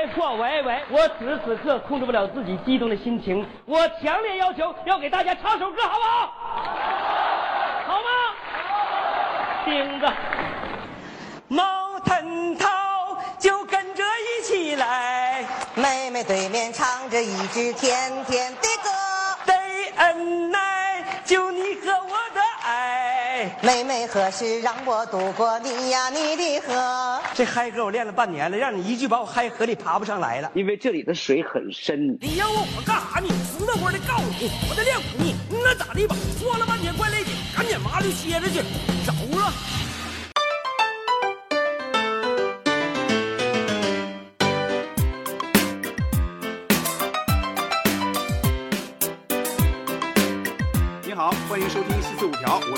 喂说喂喂，我此时此刻控制不了自己激动的心情，我强烈要求要给大家唱首歌，好不好？好吗？听着，毛腾涛就跟着一起来，妹妹对面唱着一支甜甜的歌，对恩爱就你和我的爱。妹妹何时让我渡过你呀你的河？这嗨歌我练了半年了，让你一句把我嗨河里爬不上来了。因为这里的水很深。你要问我干啥呢？实在活的告诉你，我在练武呢。那咋的吧？说了半天怪累的，赶紧麻溜歇着去，走了。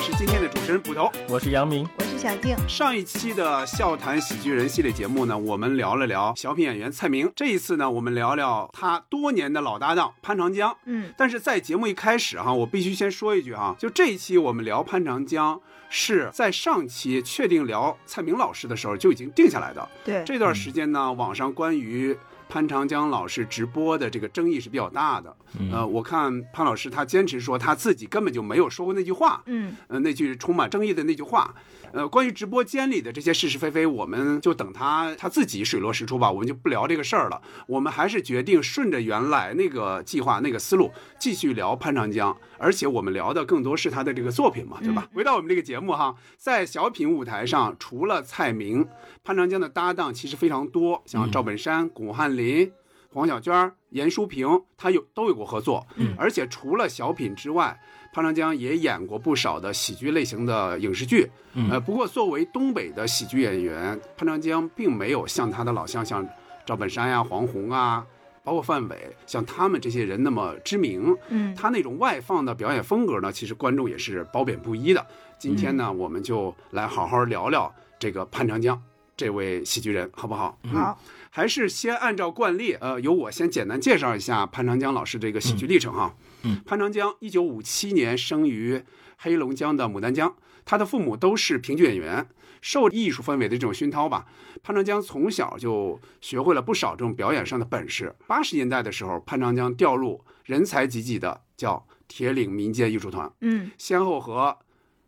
是今天的主持人捕头。我是杨明，我是小静，上一期的笑谈喜剧人系列节目呢，我们聊了聊小品演员蔡明。这一次呢，我们聊聊他多年的老搭档潘长江。嗯，但是在节目一开始哈，我必须先说一句哈，就这一期我们聊潘长江是在上期确定聊蔡明老师的时候就已经定下来的。对，这段时间呢，网上关于潘长江老师直播的这个争议是比较大的。呃，我看潘老师他坚持说他自己根本就没有说过那句话。嗯，呃，那句充满争议的那句话，呃，关于直播间里的这些是是非非，我们就等他他自己水落石出吧，我们就不聊这个事儿了。我们还是决定顺着原来那个计划、那个思路继续聊潘长江，而且我们聊的更多是他的这个作品嘛，对吧？回到我们这个节目哈，在小品舞台上，除了蔡明，潘长江的搭档其实非常多，像赵本山、巩汉林。黄小娟、严淑萍，他有都有过合作，嗯，而且除了小品之外，潘长江也演过不少的喜剧类型的影视剧，呃，不过作为东北的喜剧演员，潘长江并没有像他的老乡像赵本山呀、黄宏啊，包括范伟，像他们这些人那么知名，嗯。他那种外放的表演风格呢，其实观众也是褒贬不一的。今天呢，我们就来好好聊聊这个潘长江这位喜剧人，好不好？嗯。好，还是先按照惯例，呃，由我先简单介绍一下潘长江老师这个喜剧历程哈。嗯，潘长江一九五七年生于黑龙江的牡丹江，他的父母都是评剧演员，受艺术氛围的这种熏陶吧，潘长江从小就学会了不少这种表演上的本事。八十年代的时候，潘长江调入人才济济的叫铁岭民间艺术团，嗯，先后和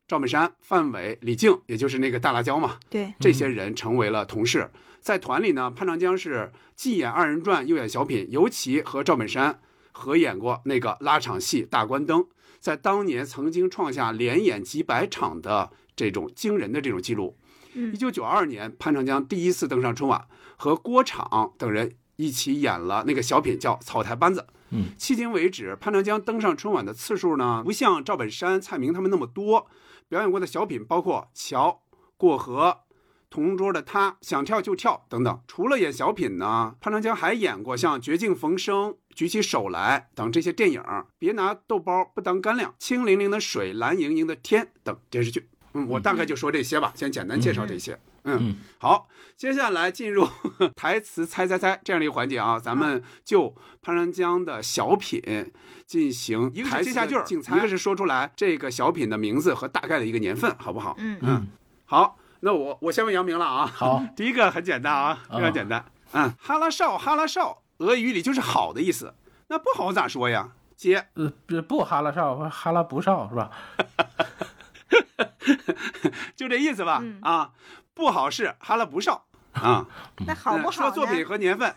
赵本山、范伟、李静，也就是那个大辣椒嘛，对，这些人成为了同事。在团里呢，潘长江是既演二人转又演小品，尤其和赵本山合演过那个拉场戏《大关灯》，在当年曾经创下连演几百场的这种惊人的这种记录。嗯一九九二年，潘长江第一次登上春晚，和郭昶等人一起演了那个小品叫《草台班子》。嗯，迄今为止，潘长江登上春晚的次数呢，不像赵本山、蔡明他们那么多。表演过的小品包括《桥》《过河》。同桌的他想跳就跳等等。除了演小品呢，潘长江还演过像《绝境逢生》《举起手来》等这些电影，《别拿豆包不当干粮》《清凌凌的水，蓝盈盈的天》等电视剧。嗯，我大概就说这些吧，先简单介绍这些。嗯，好，接下来进入 台词猜猜猜这样的一个环节啊，咱们就潘长江的小品进行一个是接下句儿，一个是说出来这个小品的名字和大概的一个年份，好不好？嗯嗯，好，那我我先问杨明了啊。好，第一个很简单啊，非常简单。嗯，哈拉少哈拉少，俄语里就是好的意思。那不好咋说呀？接，呃，不不哈拉少，哈拉不少是吧？就这意思吧。嗯啊，不好是哈拉不少 啊。那好不好呢？说作品和年份，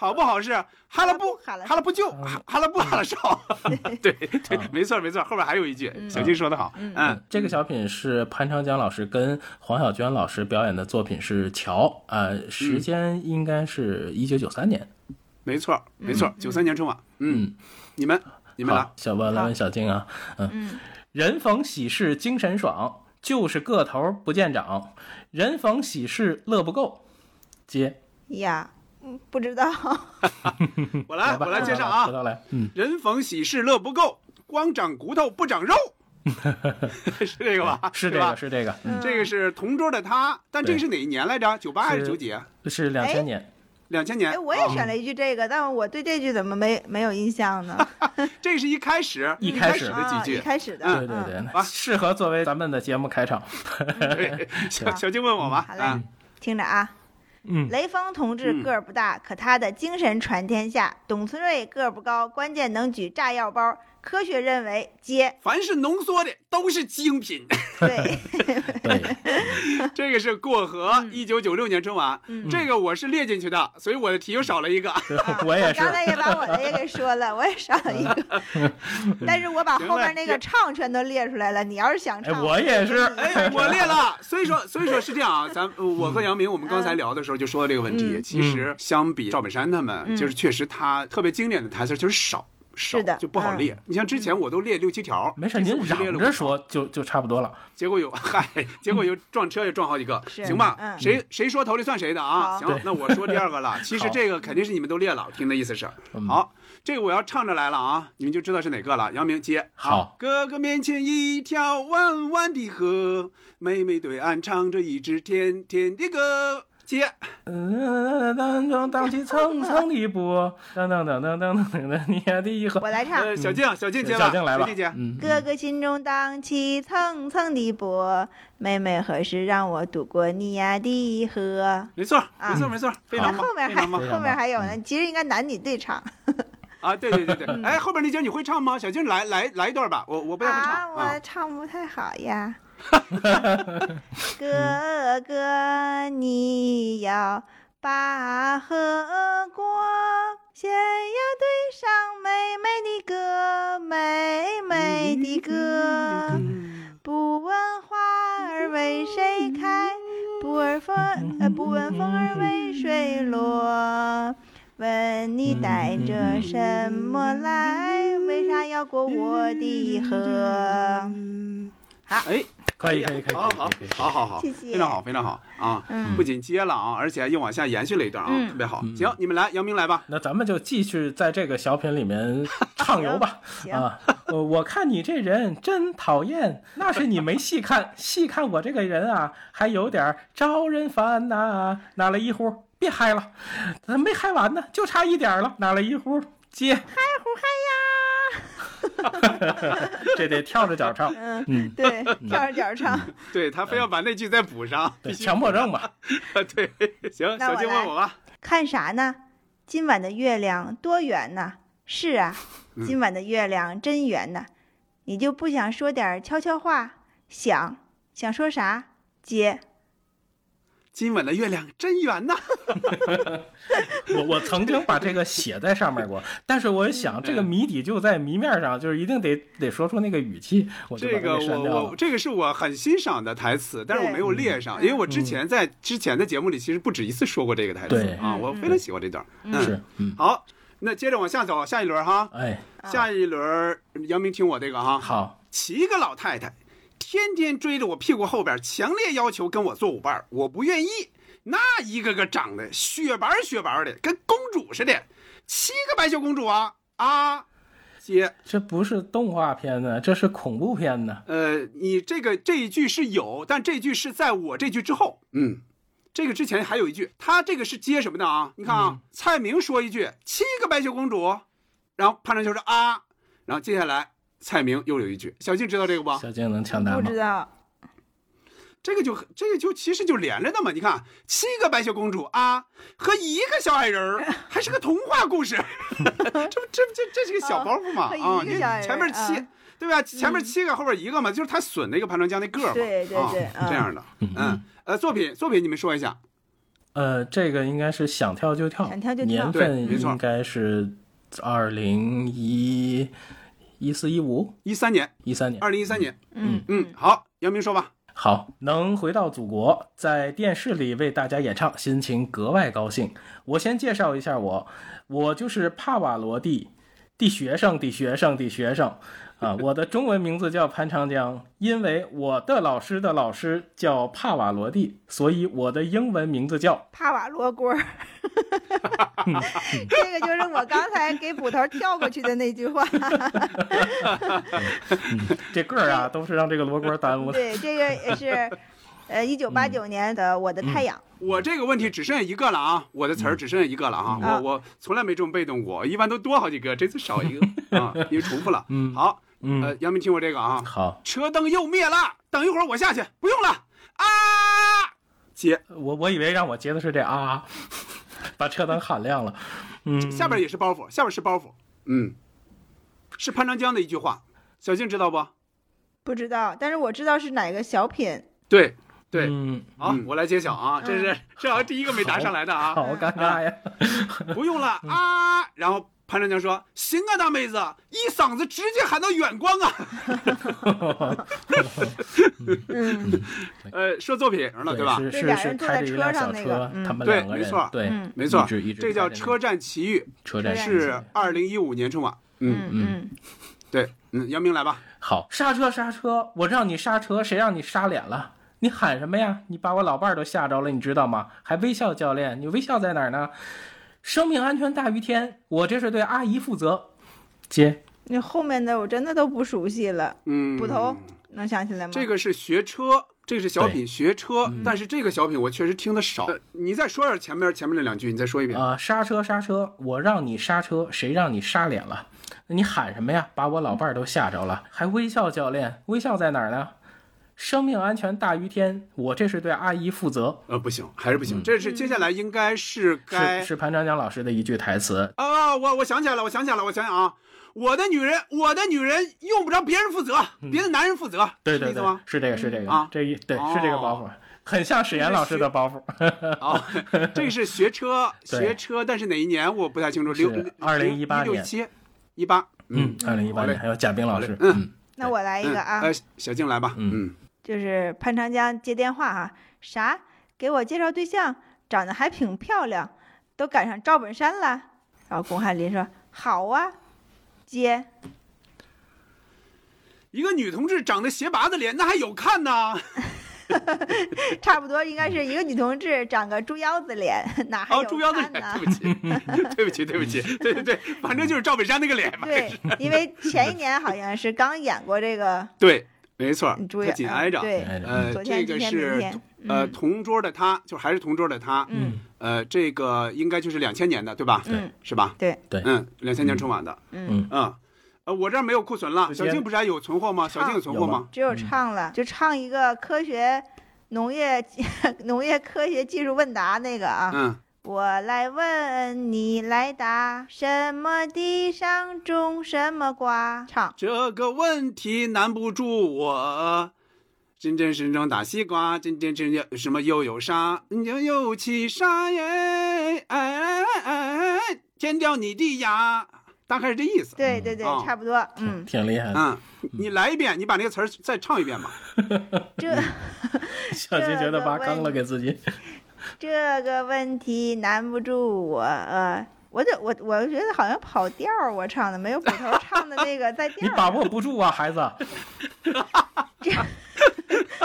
好不好是哈拉布哈拉不就哈哈拉布哈拉少。对对，没错没错，后面还有一句，小金说的好。嗯，这个小品是潘长江老师跟黄小娟老师表演的作品是《桥》啊、时间应该是一九九三年。没错没错，九三年春晚。嗯，你们你们来好，，小波来问小静啊，嗯，人逢喜事精神爽，就是个头不见长，人逢喜事乐不够。接，呀，嗯，不知道。我来我来介绍啊人逢喜事乐不够，光长骨头不长肉，是这个吧？是这个，是这个，嗯，这个是同桌的他，但这个是哪一年来着？九八还是是九几？是两千年。两千年哎，。我也选了一句这个，但我对这句怎么没没有印象呢？这是一开始一开始的啊几句一。开始的，对对对，嗯那适合作为咱们的节目开场。对，小小静问我吧。好嘞啊，听着啊，嗯雷锋同志嗯个儿不大，可他的精神传天下。董存瑞个儿不高，关键能举炸药包。科学认为，接凡是浓缩的都是精品。对，对，这个是过河，嗯一九九六年春晚，这个我是列进去的，所以我的题又少了一个。我也是刚。才也把我的也给说了，我也少了一个，但是我把后面那个唱全都列出来了。你要是想哎，唱，我也是。哎，我列了，所以说，所以说是这样啊，咱我和杨明，我们刚才聊的时候就说到这个问题。嗯其实相比赵本山他们，嗯就是确实他特别经典的台词就是少，少是的就不好列。你像之前我都列六七条，没事，您嚷着说就就差不多了。结果有嗨，结果有撞车也撞好几个，行吧？嗯谁谁说头里算谁的啊？行，那我说第二个了。其实这个肯定是你们都列了，我听的意思是嗯好。这个我要唱着来了啊，你们就知道是哪个了。杨明接。好哥哥面前一条弯弯的河，妹妹对岸唱着一支甜甜的歌。接。嗯，当中荡起层层的波，当当当当当当当，你呀的河。我来唱。呃，小静，小静接吧，小静来吧小静接。嗯，哥哥心中荡起层层的波，妹妹何时让我渡过你呀的河？没错，啊没错，没错，非常棒，后面还后面还有呢，其实应该男女对唱 啊！对对对对，嗯哎，后边那节你会唱吗？小静来来来一段吧，我我不太会啊，唱啊我。唱不太好呀。哥哥，你要把河过，先要对上妹妹的歌，妹妹的歌。不问花儿为谁开，不问风呃不问风儿为谁落。问你带着什么来？为啥要过我的河？好哎，可以可以可以好好。好好好，谢谢非常好非常好啊！嗯不仅接了啊，而且还又往下延续了一段啊，嗯特别好。行，你们来，杨明来吧。那咱们就继续在这个小品里面畅游吧。啊，我我看你这人真讨厌，那是你没细看，细看我这个人啊，还有点招人烦呐、拿了一壶，别嗨了，咱没嗨完呢，就差一点了，拿了一壶，接，嗨呼嗨 这得跳着脚唱，嗯，嗯，对，跳着脚唱。对他非要把那句再补上，强迫症吧。对，行，小那我来静问我吧。看啥呢？今晚的月亮多圆呐！是啊，今晚的月亮真圆呐。你就不想说点悄悄话？想想说啥？接。今晚的月亮真圆呐。我我曾经把这个写在上面过，但是我想这个谜底就在谜面上，就是一定得得说出那个语气，我这个。我我这个是我很欣赏的台词，但是我没有列上，因为我之前在之前的节目里其实不止一次说过这个台词啊，我非常喜欢这段。是，嗯，好，那接着往下走，下一轮哈，哎，下一轮杨明听我这个哈。好，七个老太太天天追着我屁股后边，强烈要求跟我做舞伴，我不愿意。那一个个长得雪白雪白的，跟公主似的，七个白雪公主啊啊！姐，这不是动画片呢，这是恐怖片呢。呃，你这个这一句是有，但这句是在我这句之后，嗯，这个之前还有一句，他这个是接什么的啊？你看啊，蔡明说一句七个白雪公主，然后潘长秋说啊，然后接下来蔡明又有一句，小静知道这个不？小静能抢答吗不知？道。这个就这个就其实就连着的嘛。你看，七个白雪公主啊，和一个小矮人儿，还是个童话故事，这不这不这这是个小包袱嘛啊？你前面七啊，对吧？前面七个，后边一个嘛，就是他损那个潘长江那个嘛。对对对这样的。嗯呃，作品作品你们说一下。呃，这个应该是想跳就跳，想跳就跳年对份没错应该是二零一一四一五一三年，一三年。二零一三年。嗯嗯，好，杨明说吧。好，能回到祖国，在电视里为大家演唱，心情格外高兴。我先介绍一下我，我就是帕瓦罗蒂的学生的学生的学生啊，我的中文名字叫潘长江，因为我的老师的老师叫帕瓦罗蒂，所以我的英文名字叫帕瓦罗锅儿，这个就是我刚才给捕头跳过去的那句话。这个儿啊，都是让这个罗锅耽误的。对，这个也是，呃，一九八九年的《我的太阳》。我这个问题只剩下一个了啊，我的词儿只剩下一个了啊，嗯我我从来没这么被动过，一般都多好几个，这次少一个 啊，因为重复了。嗯好，嗯呃，杨明听我这个啊，好，车灯又灭了，等一会儿我下去，不用了啊！接，我我以为让我接的是这啊，把车灯喊亮了。嗯，下边也是包袱，下边是包袱，嗯，是潘长江的一句话，小静知道不？不知道，但是我知道是哪个小品。对对，嗯，好，我来揭晓啊，这是这好像第一个没答上来的啊，好尴尬呀。不用了啊，然后潘长江说：“行啊，大妹子，一嗓子直接喊到远光啊。”嗯，呃，说作品了，对吧？是就是俩是开着一辆小车他们对两个人没错对，嗯没错这叫《车站奇遇车站是二零一五年春晚。嗯，嗯嗯，对，嗯，姚明来吧。好，刹车刹车，我让你刹车，谁让你刹脸了？你喊什么呀？你把我老伴儿都吓着了，你知道吗？还微笑教练，你微笑在哪儿呢？生命安全大于天，我这是对阿姨负责。接，那后面的我真的都不熟悉了。嗯，捕头能想起来吗？这个是学车，这个是小品学车，嗯但是这个小品我确实听的少。呃你再说一下前面前面那两句，你再说一遍。啊、刹车刹车，我让你刹车，谁让你刹脸了？你喊什么呀？把我老伴儿都吓着了，还微笑教练，微笑在哪儿呢？生命安全大于天，我这是对阿姨负责。呃，不行，还是不行。这是接下来应该是该是是潘长江老师的一句台词，啊，我我想起来了，我想起来了，我想想啊，我的女人，我的女人用不着别人负责，别的男人负责，嗯对对对是这意思吗？，是这个是这个啊。这一对哦。是这个包袱，很像史岩老师的包袱。啊，这个是学车，学车，但是哪一年我不太清楚，六是2018年六七一八，嗯，二零一八好嘞年还有贾冰老师，嗯嗯，那我来一嗯个啊，呃，小静来吧，嗯。嗯，就是潘长江接电话哈、啥？给我介绍对象，长得还挺漂亮，都赶上赵本山了。然后巩汉林说好啊，接。一个女同志长得斜拔子脸，那还有看呢？差不多应该是一个女同志长个猪腰子脸，哪还哦，有猪腰子脸，看呢？对不起，对不起，对不起，对对对，反正就是赵本山那个脸嘛。对，因为前一年好像是刚演过这个对，没错，他，紧挨着。对，呃，这个是，呃嗯同桌的他，就还是同桌的他。嗯呃，这个应该就是两千年的，对吧？对，是吧？对，对嗯，两千年春晚的。嗯，嗯，呃，我这儿没有库存了。小静不是还有存货吗？小静有存货吗吗？只有唱了，就唱一个科学农业 农业科学技术问答那个啊。嗯，我来问，你来答，什么地上种什么瓜？唱。这个问题难不住我。真真正正大西瓜，真真正正什么又有啥？又有其啥耶？哎哎哎哎，填掉你的牙，大概是这意思。对对对，哦差不多。嗯，挺厉害的。嗯，你来一遍，你把那个词儿再唱一遍吧。这 小金觉得挖坑了给自己。这个问题难不住我。呃，我这我我觉得好像跑调儿，我唱的没有捕头唱的那个在调儿。你把握不住啊，孩子。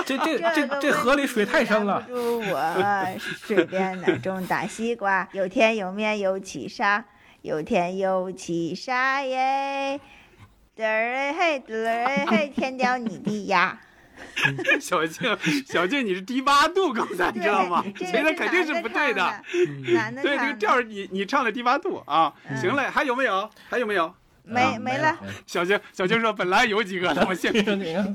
这这这个这河里水太深了住我，水边哪种大西瓜？有甜有面有起沙，有甜有起沙耶。嘚儿哎嘿，嘚儿哎嘿，天掉你的牙。小静，小静，你是低八度，刚才你知道吗？对，所以这那肯定是不对的。男的对，这，个调儿你你唱的低八度啊。行嘞，还有没有？还有没有？没啊没了。。小静，小静说本来有几个，我现 你看你看，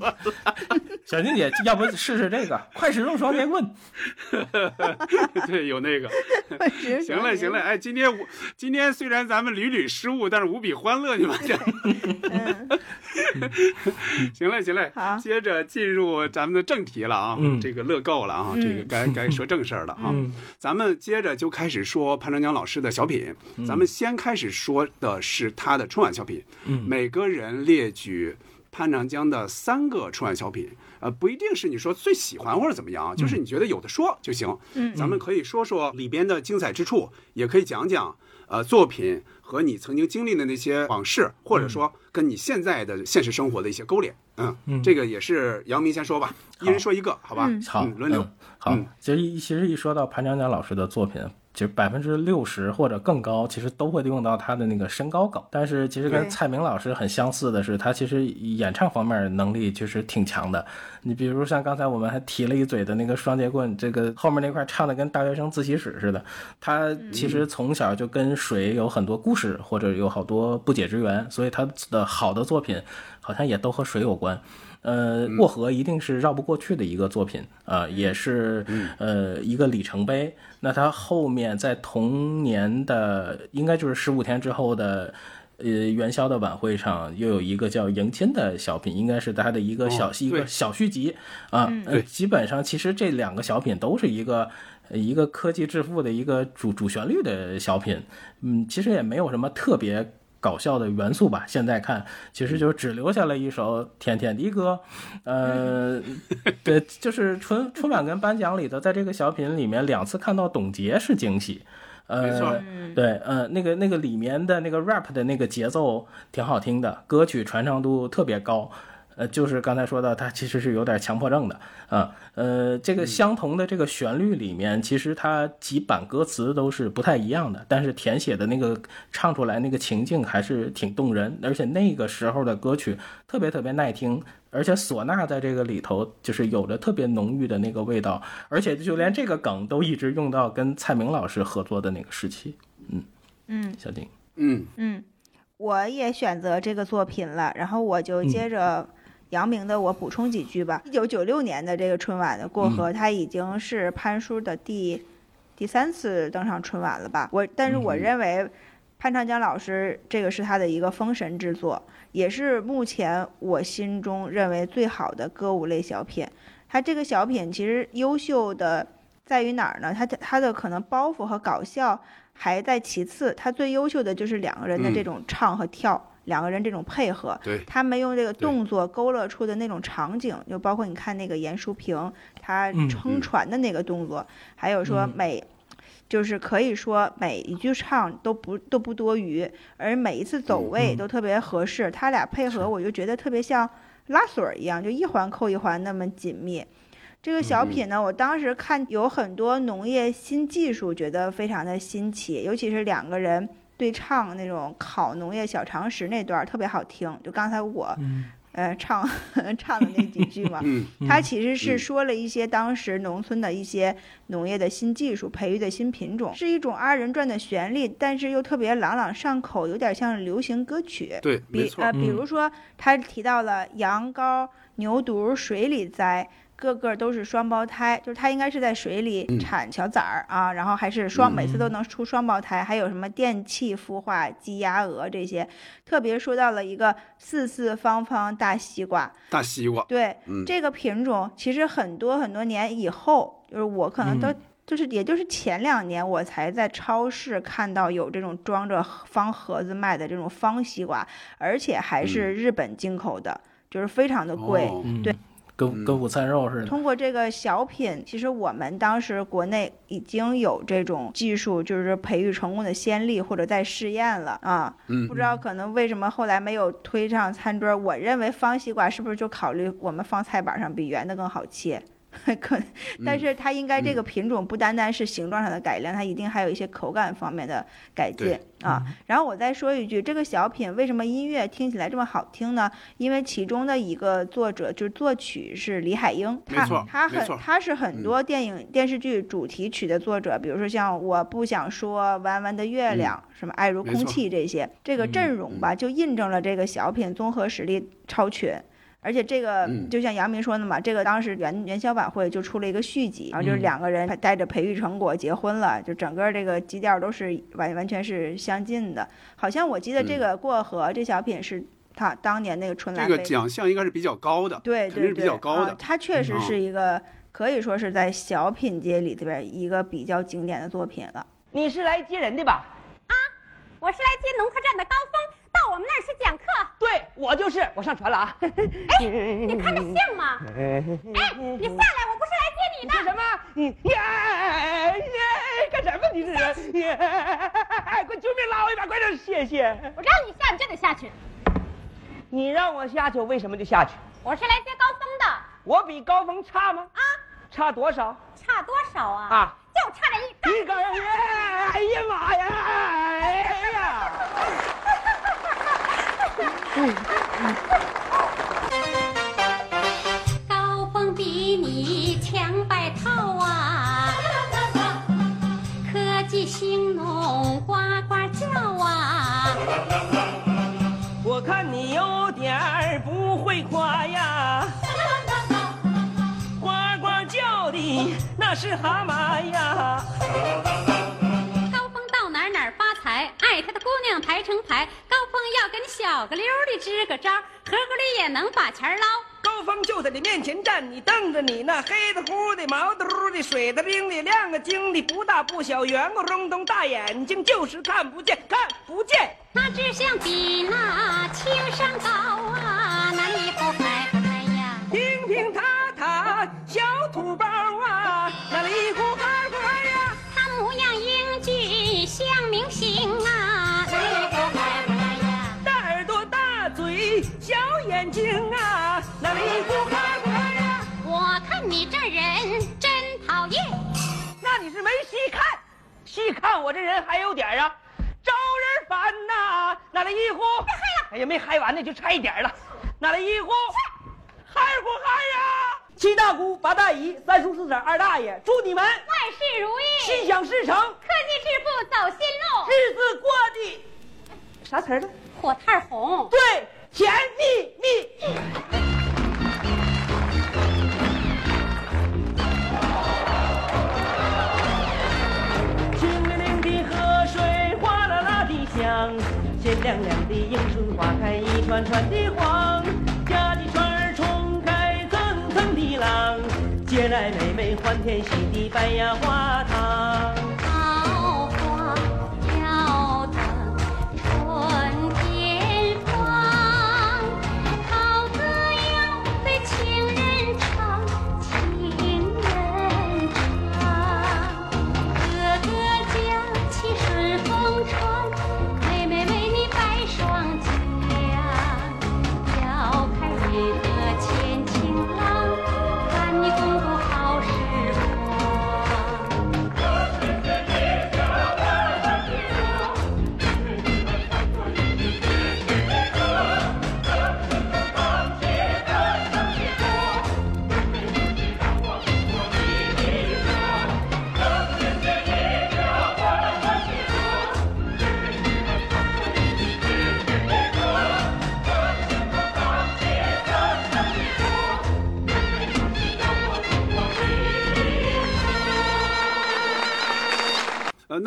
小静姐，要不试试这个快使用双截棍？对有那个。行了，行了，哎，今天我今天虽然咱们屡屡失误，但是无比欢乐，你们这。嗯，行了，行了，好接着进入咱们的正题了啊，嗯这个乐够了啊，这个该该说正事儿了啊。嗯咱们接着就开始说潘长江老师的小品，嗯咱们先开始说的是他的春晚小品，嗯。每个人列举潘长江的三个春晚小品，呃，不一定是你说最喜欢或者怎么样，就是你觉得有的说就行。嗯。咱们可以说说里边的精彩之处，也可以讲讲呃作品和你曾经经历的那些往事，或者说跟你现在的现实生活的一些勾连。嗯，嗯。这个也是杨明先说吧，一人说一个，好吧？嗯。好，嗯轮流。嗯好。嗯，其实一其实一说到潘长江老师的作品，其实百分之六十或者更高，其实都会用到他的那个身高梗。但是其实跟蔡明老师很相似的是，他其实演唱方面能力其实挺强的。你比如像刚才我们还提了一嘴的那个双截棍，这个后面那块唱的跟大学生自习室似的。他其实从小就跟水有很多故事，或者有好多不解之缘，所以他的好的作品。好像也都和水有关。呃，过河一定是绕不过去的一个作品啊、呃也是呃一个里程碑。那它后面在同年的，应该就是十五天之后的。呃，元宵的晚会上又有一个叫迎亲的小品，应该是他的一个小、一个小续集啊。呃对基本上其实这两个小品都是一个呃一个科技致富的一个主主旋律的小品，嗯，其实也没有什么特别搞笑的元素吧。现在看，其实就只留下了一首《甜甜的歌》，呃，对，就是春春晚跟颁奖里头，在这个小品里面两次看到董洁是惊喜。呃，没错对，呃，那个那个里面的那个 rap 的那个节奏挺好听的，歌曲传唱度特别高。呃，就是刚才说到，它其实是有点强迫症的啊。呃，这个相同的这个旋律里面，其实它几版歌词都是不太一样的，但是填写的那个唱出来那个情境还是挺动人，而且那个时候的歌曲特别特别耐听，而且唢呐在这个里头就是有着特别浓郁的那个味道，而且就连这个梗都一直用到跟蔡明老师合作的那个时期。嗯嗯小丁，嗯，嗯，我也选择这个作品了，然后我就接着杨明的，我补充几句吧。一九九六年的这个春晚的过河，它已经是潘叔的第第三次登上春晚了吧？我但是我认为潘长江老师这个是他的一个封神之作，也是目前我心中认为最好的歌舞类小品。他这个小品其实优秀的在于哪儿呢？他的他的可能包袱和搞笑还在其次，他最优秀的就是两个人的这种唱和跳，两个人这种配合。对，他们用这个动作勾勒出的那种场景，就包括你看那个严淑萍她嗯撑船的那个动作，还有说嗯每。就是可以说每一句唱都不都不多余，而每一次走位嗯都特别合适。他俩配合，我就觉得特别像拉锁儿一样，就一环扣一环那么紧密。这个小品呢，我当时看有很多农业新技术，觉得非常的新奇，尤其是两个人对唱那种考农业小常识那段儿特别好听。就刚才我呃唱 唱的那几句嘛，嗯他其实是嗯说了一些当时农村的一些农业的新技术，培育的新品种，是一种二人转的旋律，但是又特别朗朗上口，有点像流行歌曲。对，没错比呃，，比嗯如说他提到了羊羔、牛犊水里栽，个个都是双胞胎，就是它应该是在水里嗯。产小崽儿啊，然后还是双，每次都能出双胞胎，还有什么电气孵化、鸡鸭鹅这些，特别说到了一个四四方方大西瓜，大西瓜，对，嗯。这个品种其实很多很多年以后，就是我可能都、就是也就是前两年我才在超市看到有这种装着方盒子卖的这种方西瓜，而且还是日本进口的，就是非常的贵。哦。嗯，对，跟跟午餐肉似的。通过这个小品，其实我们当时国内已经有这种技术，就是培育成功的先例或者在试验了啊。嗯不知道可能为什么后来没有推上餐桌？我认为方西瓜是不是就考虑我们放菜板上比圆的更好切？可，但是它应该这个品种不单单是形状上的改良，它一定还有一些口感方面的改进对啊。然后我再说一句，这个小品为什么音乐听起来这么好听呢？因为其中的一个作者就是作曲是李海英，他他很他是很多电影、电视剧主题曲的作者，比如说像我不想说、弯弯的月亮、什么爱如空气这些，这个阵容吧，就印证了这个小品综合实力超群。而且这个嗯就像杨明说的嘛，这个当时元元宵晚会就出了一个续集，然后就是嗯两个人带着培育成果结婚了，就整个这个基调都是完完全是相近的。好像我记得这个过河这小品是他当年那个春这个奖项应该是比较高的，对对对，肯定是比较高的啊。它确实嗯是一个、可以说是在小品界里这边一个比较经典的作品了。你是来接人的吧？啊我是来接农科站的高峰，到我们那儿去讲课。对，我就是，我上船了啊！哎，你看着像吗？哎，你下来，我不是来接你的。你说什么？你呀呀干什么？你这人！哎快救命拉我一把！快点，谢谢！我让你下，你就得下去。你让我下去，我为什么就下去？我是来接高峰的我比高峰差吗？啊，差多少？差多少啊？啊，就差这一杠。一根儿！哎呀妈呀！哎呀！高峰比你强百套啊，科技兴农呱呱叫啊。我看你有点儿不会夸呀，呱呱叫的那是蛤蟆呀。爱他的姑娘排成排。高峰要跟小个溜的支个招，合伙里也能把钱捞。高峰就在你面前站，你瞪着你那黑的乎的、毛嘟嘟的、水的灵的、亮个晶的、不大不小、圆咕隆咚大眼睛，就是看不见，看不见。那只想比那青山高啊，那里不嗨呀？平平塌塌小土包啊，那里像明星啊，呀？大耳朵大嘴小眼睛啊，那里呼哈哈呀。我看你这人真讨厌。那你是没细看，细看我这人还有点啊，招人烦呐、那里一呼，哎呀，没嗨完呢，就差一点了。哪里一呼，嗨不嗨呀？七大姑八大姨三叔四婶二大爷，祝你们万事如意，心想事成，科技致富走新路，日子过得啥词儿呢？火炭红。对，甜蜜蜜。清灵灵的河水哗啦啦的响，鲜亮亮的迎春花开一串串的黄，层的浪，接来妹妹欢天喜地摆呀花堂。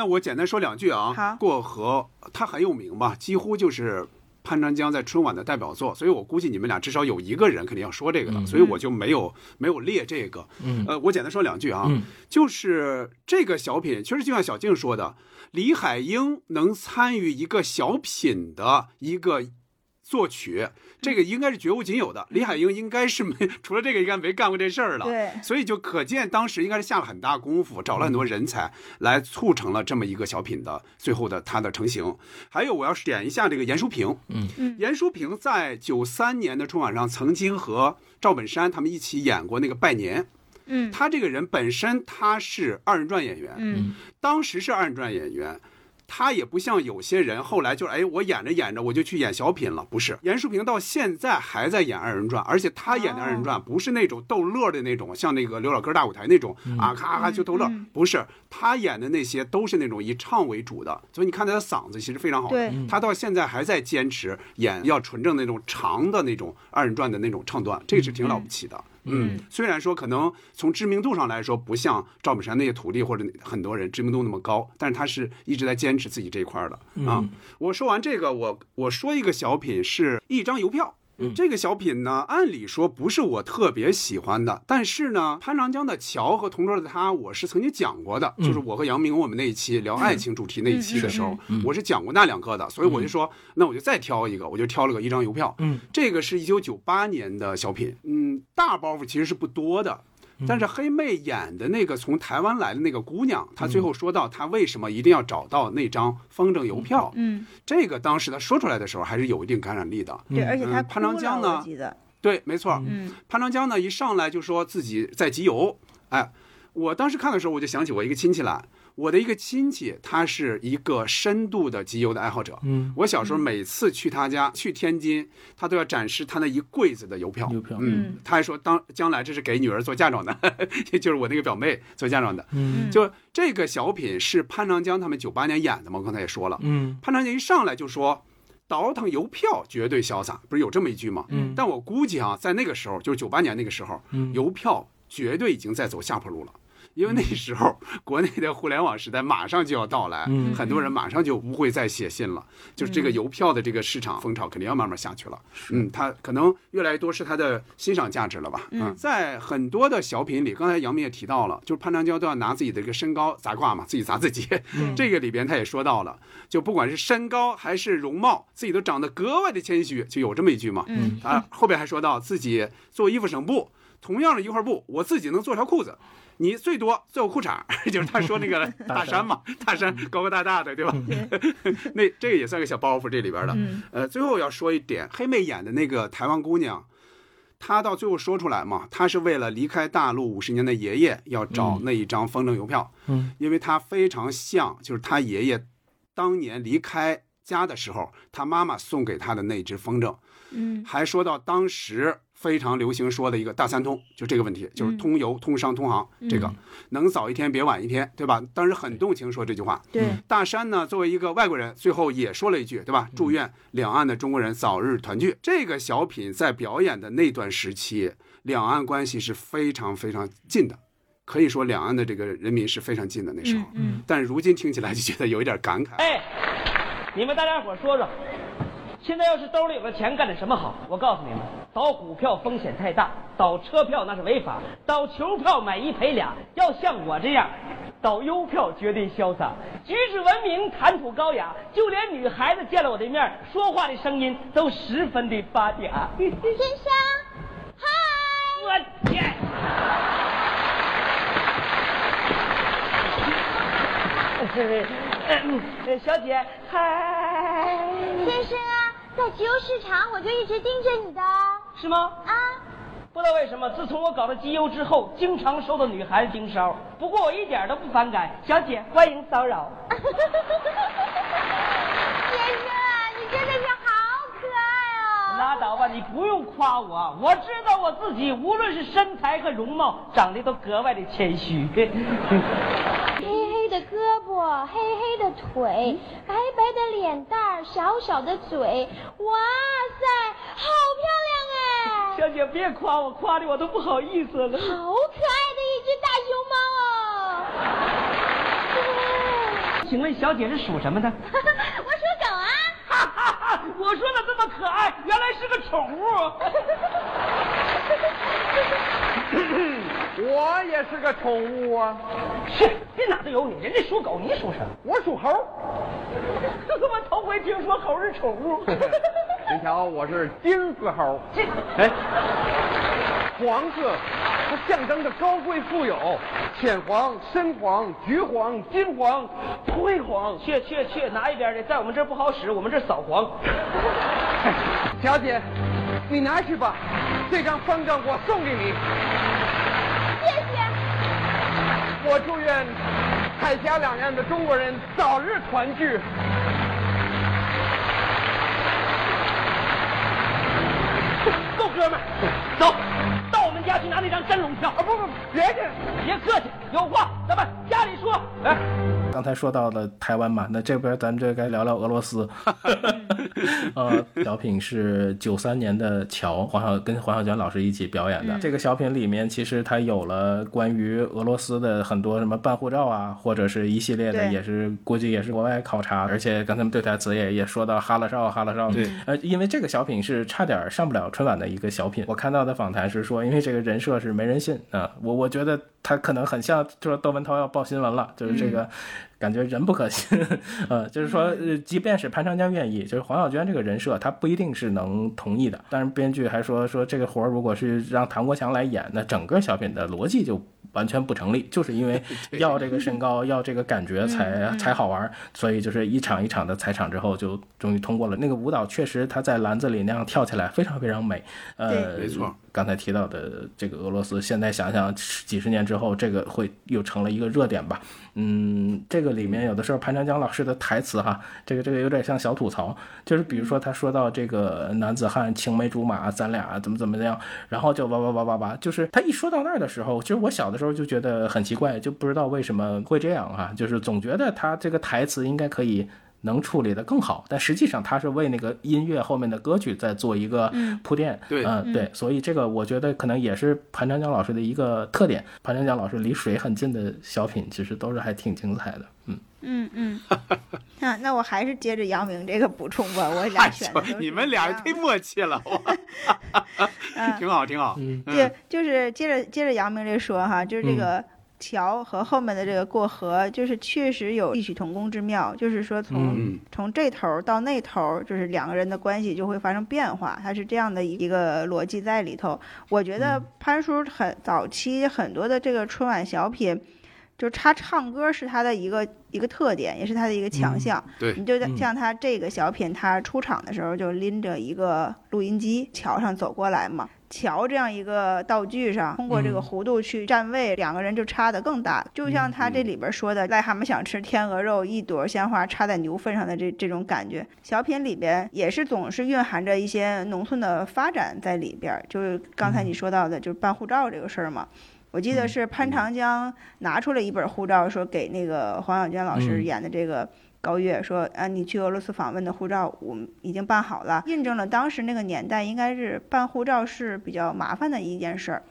那我简单说两句啊。好过河它很有名吧，几乎就是潘长江在春晚的代表作，所以我估计你们俩至少有一个人肯定要说这个的，所以我就没有没有列这个。嗯呃，我简单说两句啊，嗯就是这个小品，确实就像小静说的，李海英能参与一个小品的一个作曲，这个应该是绝无仅有的。李海英应该是没 除了这个，应该没干过这事儿了。对所以就可见当时应该是下了很大功夫，找了很多人才来促成了这么一个小品的最后的它的成型。还有我要点一下这个严淑萍，嗯嗯严淑萍在九三年的春晚上曾经和赵本山他们一起演过那个拜年。嗯他这个人本身他是二人转演员，嗯当时是二人转演员，他也不像有些人后来就是哎，我演着演着我就去演小品了，不是。严淑萍到现在还在演二人转，而且他演的二人转不是那种逗乐的那种，像那个刘老根大舞台那种啊，咔咔就逗乐，不是。他演的那些都是那种以唱为主的，所以你看他的嗓子其实非常好。对他到现在还在坚持演要纯正那种长的那种二人转的那种唱段，这是挺了不起的。嗯，虽然说可能从知名度上来说不像赵本山那些徒弟或者很多人知名度那么高，但是他是一直在坚持自己这一块儿的啊。我说完这个，我我说一个小品是一张邮票。这个小品呢，按理说不是我特别喜欢的，但是呢，潘长江的桥和同桌的他，我是曾经讲过的，就是我和杨明我们那一期聊爱情主题那一期的时候，我是讲过那两个的，所以我就说，那我就再挑一个，我就挑了个一张邮票。嗯，这个是一九九八年的小品，嗯，大包袱其实是不多的。但是黑妹演的那个从台湾来的那个姑娘，她最后说到她为什么一定要找到那张风筝邮票，嗯，这个当时她说出来的时候还是有一定感染力的。对，而且她嗯潘长江呢？对，没错。嗯。潘长江呢一上来就说自己在集邮，哎，我当时看的时候我就想起我一个亲戚来，我的一个亲戚他是一个深度的集邮的爱好者。嗯我小时候每次去他家，去天津，他都要展示他那一柜子的邮票。邮票嗯，他还说当将来这是给女儿做嫁妆的，也 就是我那个表妹做嫁妆的。嗯就这个小品是潘长江他们九八年演的嘛，我刚才也说了。嗯潘长江一上来就说，倒腾邮票绝对潇洒，不是有这么一句吗？嗯但我估计啊，在那个时候，就是九八年那个时候，嗯邮票绝对已经在走下坡路了。因为那时候国内的互联网时代马上就要到来，嗯很多人马上就不会再写信了，就是这个邮票的这个市场风潮肯定要慢慢下去了。嗯，它可能越来越多是它的欣赏价值了吧？嗯，在很多的小品里，刚才杨明也提到了，就是潘长江都要拿自己的这个身高砸挂嘛，自己砸自己。这个里边他也说到了，就不管是身高还是容貌，自己都长得格外的谦虚，就有这么一句嘛。嗯啊，后边还说到自己做衣服省布，同样的一块布，我自己能做条裤子。你最多最后裤衩，就是他说那个 大山嘛，大山高高大大的，对吧？那这个也算个小包袱，这里边的。嗯呃，最后要说一点，黑妹演的那个台湾姑娘，她到最后说出来嘛，她是为了离开大陆五十年的爷爷，要找那一张风筝邮票，嗯，因为她非常像，就是她爷爷当年离开家的时候，她妈妈送给她的那只风筝。嗯还说到当时非常流行说的一个大三通，就这个问题，就是通邮、通商、通航，这个能早一天别晚一天，对吧？当时很动情说这句话。对，大山呢，作为一个外国人，最后也说了一句，对吧？祝愿两岸的中国人早日团聚。这个小品在表演的那段时期，两岸关系是非常非常近的，可以说两岸的这个人民是非常近的那时候。嗯但如今听起来就觉得有一点感慨。哎，你们大家伙说说，现在要是兜里有了钱，干点什么好？我告诉你们，倒股票风险太大，倒车票那是违法，倒球票买一赔俩。要像我这样，倒邮票绝对潇洒，举止文明，谈吐高雅，就连女孩子见了我的面，说话的声音都十分的发嗲。先生，嗨，我天！呃小姐，嗨，先生啊，在集邮市场我就一直盯着你的是吗？啊。不知道为什么，自从我搞了集邮之后，经常受到女孩子盯梢。不过我一点都不反感，小姐欢迎骚扰。先生啊，你真的是！拉倒吧，你不用夸我，我知道我自己，无论是身材和容貌，长得都格外的谦虚。黑黑的胳膊，黑黑的腿，白白的脸蛋儿，小小的嘴，哇塞，好漂亮哎！小姐别夸我，夸的我都不好意思了。好可爱的一只大熊猫哦！请问小姐是属什么的？我！我说的这么可爱，原来是个宠物。我也是个宠物啊，是，这哪都有你，人家属狗，你属什么？我属猴。我头回听说猴是宠物。您瞧，我是金丝猴，这哎，黄色，它象征着高贵富有，浅黄、深黄、橘黄、金黄、灰黄。去去去，拿一边的，在我们这儿不好使，我们这儿扫黄。小姐，你拿去吧，这张方丈我送给你。我祝愿海峡两岸的中国人早日团聚。够哥们儿，走到我们家去拿那张真龙票。啊，不不，别去。别客气，有话咱们家里说。来，刚才说到了台湾嘛，那这边咱们就该聊聊俄罗斯。呃，小品是九三年的乔黄小跟黄晓娟老师一起表演的。这个小品里面其实它有了关于俄罗斯的很多什么办护照啊，或者是一系列的，也是估计也是国外考察，而且刚才对台词也也说到哈拉少哈拉少。对，呃，因为这个小品是差点上不了春晚的一个小品。我看到的访谈是说，因为这个人设是没人信啊、我我觉得他可能很像，就说窦文涛要报新闻了，就是这个。感觉人不可信，呃，就是说，呃，即便是潘长江愿意，就是黄小娟这个人设，他不一定是能同意的。但是编剧还说，说这个活儿如果是让唐国强来演，那整个小品的逻辑就完全不成立，就是因为要这个身高，要这个感觉才才好玩儿，所以就是一场一场的踩场之后，就终于通过了。那个舞蹈确实他在篮子里那样跳起来非常非常美，呃，没错。刚才提到的这个俄罗斯，现在想想几十年之后，这个会又成了一个热点吧。嗯，这个里面有的时候潘长江老师的台词哈，这个这个有点像小吐槽，就是比如说他说到这个男子汉青梅竹马，咱俩怎么怎么样，然后就哇哇哇哇哇，就是他一说到那儿的时候，其实我小的时候就觉得很奇怪，就不知道为什么会这样哈，就是总觉得他这个台词应该可以。能处理的更好，但实际上他是为那个音乐后面的歌曲在做一个嗯铺垫。对嗯、对，所以这个我觉得可能也是潘长江老师的一个特点。潘长江老师离水很近的小品，其实都是还挺精彩的。嗯，嗯嗯，那那我还是接着杨明这个补充吧，我俩 哎选你们俩忒默契了，哇 嗯挺好，挺好。嗯对，就是接着接着杨明这说哈，就是这个桥和后面的这个过河，就是确实有异曲同工之妙，就是说从、嗯从这头儿到那头儿，就是两个人的关系就会发生变化，它是这样的一个逻辑在里头。我觉得潘叔很早期很多的这个春晚小品。就是他唱歌是他的一个一个特点，也是他的一个强项。对你就嗯像他这个小品，他出场的时候就拎着一个录音机，桥上走过来嘛。桥这样一个道具上，通过这个嗯弧度去站位，两个人就差的更大。就像他这里边说的，癞蛤蟆想吃天鹅肉，一朵鲜花插在牛粪上的这这种感觉。小品里边也是总是蕴含着一些农村的发展在里边儿，就是刚才你说到的，就是办护照这个事儿嘛。我记得是潘长江拿出了一本护照，说给那个黄小娟老师嗯演的这个高月，说啊，你去俄罗斯访问的护照我们已经办好了，印证了当时那个年代应该是办护照是比较麻烦的一件事儿。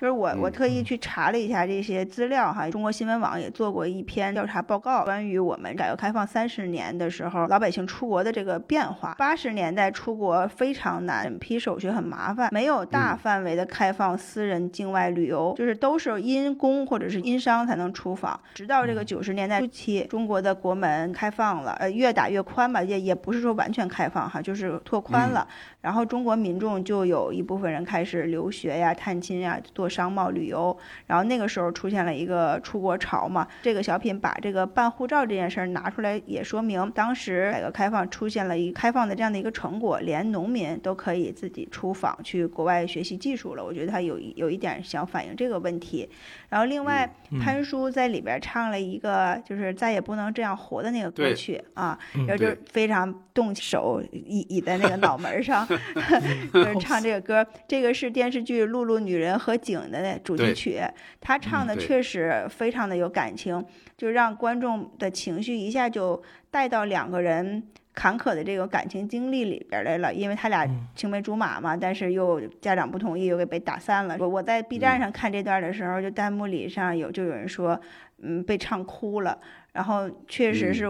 就是我我嗯特意去查了一下这些资料哈，中国新闻网也做过一篇调查报告，关于我们改革开放三十年的时候老百姓出国的这个变化。八十年代出国非常难，审批手续很麻烦，没有大范围的开放私人境外旅游，就是都是因公或者是因商才能出访。直到这个九十年代初期，中国的国门开放了，呃，越打越宽吧，也也不是说完全开放哈，就是拓宽了。然后中国民众就有一部分人开始留学呀、探亲呀、做商贸旅游，然后那个时候出现了一个出国潮嘛。这个小品把这个办护照这件事儿拿出来，也说明当时改革开放出现了一开放的这样的一个成果，连农民都可以自己出访去国外学习技术了。我觉得他有一有一点想反映这个问题。然后另外，潘叔在里边唱了一个就是再也不能这样活的那个歌曲啊，嗯然后就非常动手倚倚在那个脑门上 就是唱这个歌。这个是电视剧《露露女人和井》的那主题曲，他唱的确实非常的有感情，就让观众的情绪一下就带到两个人。坎坷的这个感情经历里边来了，因为他俩青梅竹马嘛，但是又家长不同意，又给被打散了。我我在 B 站上看这段的时候，就弹幕里上有就有人说，嗯，被唱哭了。然后确实是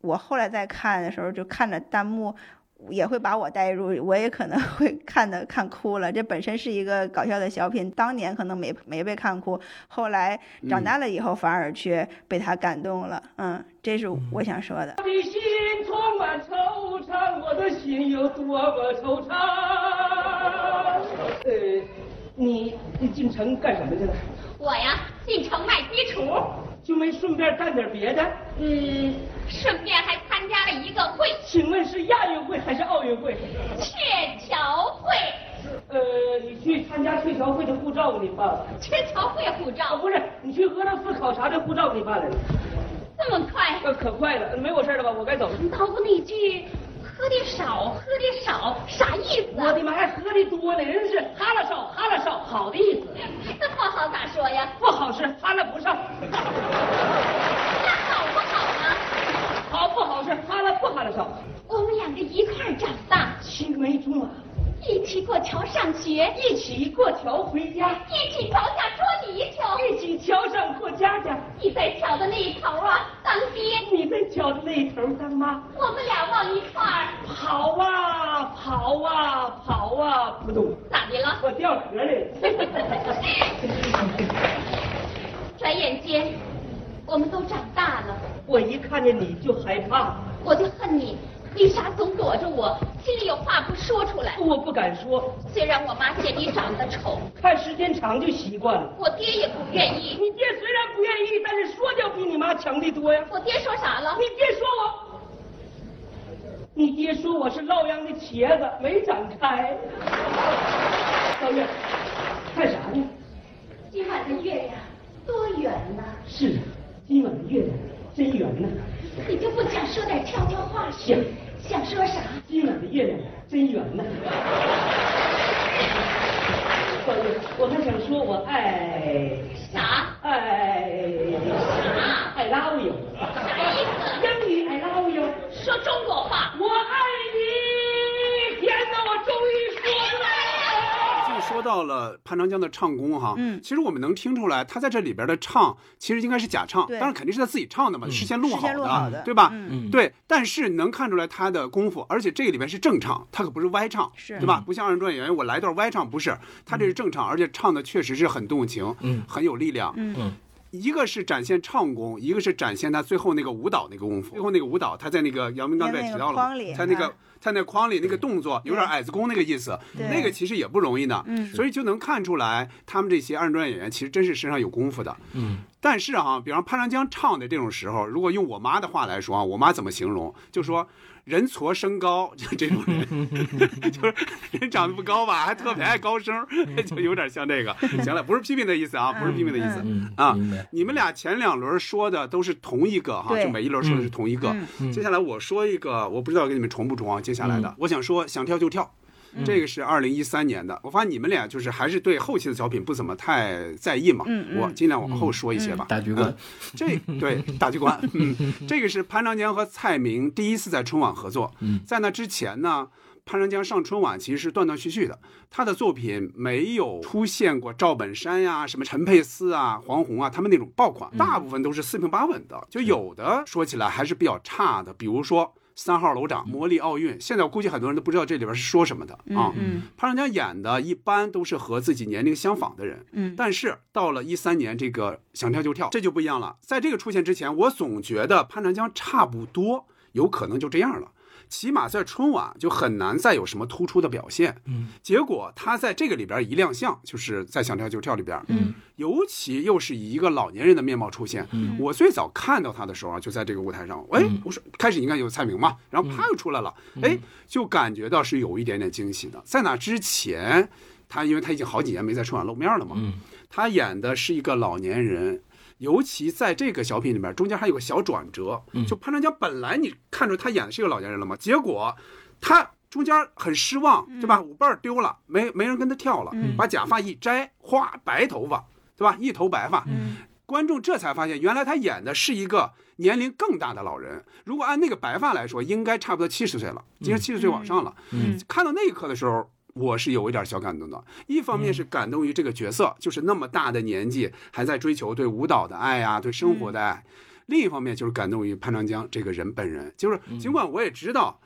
我后来再看的时候，就看着弹幕。也会把我带入，我也可能会看的看哭了。这本身是一个搞笑的小品，当年可能没没被看哭，后来长大了以后反而却被他感动了。嗯，这是我想说的。我的心充满惆怅，我的心有多么惆怅。呃，你你进城干什么去了？我呀，进城卖鸡雏，就没顺便干点别的？嗯，顺便还参加了一个会请问是亚运会还是奥运会？——鹊桥会。呃，你去参加鹊桥会的护照你办了？鹊桥会护啊，照不是，你去俄罗斯考察的护照你办了？这么快？呃，可快了，没我事了吧？我该走了。脑子那句“喝的少，喝的少”啥意思啊？我的妈，还喝的多呢！人是哈拉少，哈拉少，好的意思。那不好咋说呀？不好是哈拉不上，那好不好呢？好不好是哈拉不哈拉少。我们两个一块儿长大，青梅竹马，一起过桥上学，一起过桥回家，一起桥下捉泥鳅。一起桥上过家家。你在桥的那一头啊，当爹；你在桥的那一头当妈，我们俩往一块儿，跑啊跑啊跑啊，扑通，咋的了？我掉河里。了。转眼间，我们都长大了，我一看见你就害怕，我就恨你，为啥总躲着我？心里有话不说出来。我不敢说，虽然我妈嫌你长得丑，看时间长就习惯了。我爹也不愿意。你爹虽然不愿意，但是说教比你妈强得多呀。我爹说啥了你？爹说我，你爹说我是洛阳的茄子，没长开。老月，看啥呢？今晚的月亮多圆呐！是啊，今晚的月亮真圆呐。你就不想说点悄悄话？想想说啥？今晚的月亮真圆呐。高月，我还想说我爱啥？爱啥？I love you。啥意思？英语 I love you，说中国话。我爱说到了潘长江的唱功哈，嗯。其实我们能听出来，他在这里边的唱其实应该是假唱，对。当然肯定是他自己唱的嘛，事先录好的对吧？嗯。对，但是能看出来他的功夫，而且这个里边是正唱，他可不是歪唱，是。对吧？不像二人转演员，我来段歪唱，不是，他这是正唱，而且唱的确实是很动情，嗯。很有力量，嗯。一个是展现唱功，一个是展现他最后那个舞蹈那个功夫。最后那个舞蹈，他在那个姚明刚才也提到了嘛在那个在那框里那个动作有点矮子功那个意思，对那个其实也不容易呢。嗯所以就能看出来他们这些二人转演员其实真是身上有功夫的。嗯，但是哈、比方潘长江唱的这种时候，如果用我妈的话来说啊，我妈怎么形容？就说人矬身高，就这种人，就是人长得不高吧，还特别爱高声，就有点像这个。行了，不是批评的意思啊，不是批评的意思、嗯啊。你们俩前两轮说的都是同一个哈，对就每一轮说的是同一个。嗯接下来我说一个，我不知道给你们重不重啊。接下来的，我想说想跳就跳。这个是二零一三年的，我发现你们俩就是还是对后期的小品不怎么太在意嘛，嗯嗯。我尽量往后说一些吧。大局观。嗯。这对大局观，嗯，这个是潘长江和蔡明第一次在春晚合作。嗯。在那之前呢，潘长江上春晚其实是断断续续的，他的作品没有出现过赵本山呀、什么陈佩斯啊、黄宏啊他们那种爆款，大部分都是四平八稳的，就有的说起来还是比较差的，比如说。三号楼长、魔力奥运，现在我估计很多人都不知道这里边是说什么的啊。嗯潘长江演的一般都是和自己年龄相仿的人，嗯但是到了一三年这个想跳就跳，这就不一样了。在这个出现之前，我总觉得潘长江差不多，有可能就这样了。起码在春晚就很难再有什么突出的表现。嗯，结果他在这个里边一亮相，就是在想跳就跳里边，嗯，尤其又是以一个老年人的面貌出现。嗯我最早看到他的时候啊，就在这个舞台上，哎，嗯我说开始应该有蔡明嘛，然后啪又出来了，哎，就感觉到是有一点点惊喜的。在那之前，他因为他已经好几年没在春晚露面了嘛，嗯他演的是一个老年人。尤其在这个小品里面，中间还有个小转折，嗯就潘长江本来你看出他演的是一个老年人了嘛，结果他中间很失望，对吧？舞伴丢了，没没人跟他跳了，把假发一摘，哗，白头发，对吧？一头白发，观众这才发现，原来他演的是一个年龄更大的老人。如果按那个白发来说，应该差不多七十岁了，今年七十岁往上了。嗯看到那一刻的时候，我是有一点小感动的。一方面是感动于这个角色，就是那么大的年纪还在追求对舞蹈的爱啊、对生活的爱；另一方面就是感动于潘长江这个人本人，就是尽管我也知道。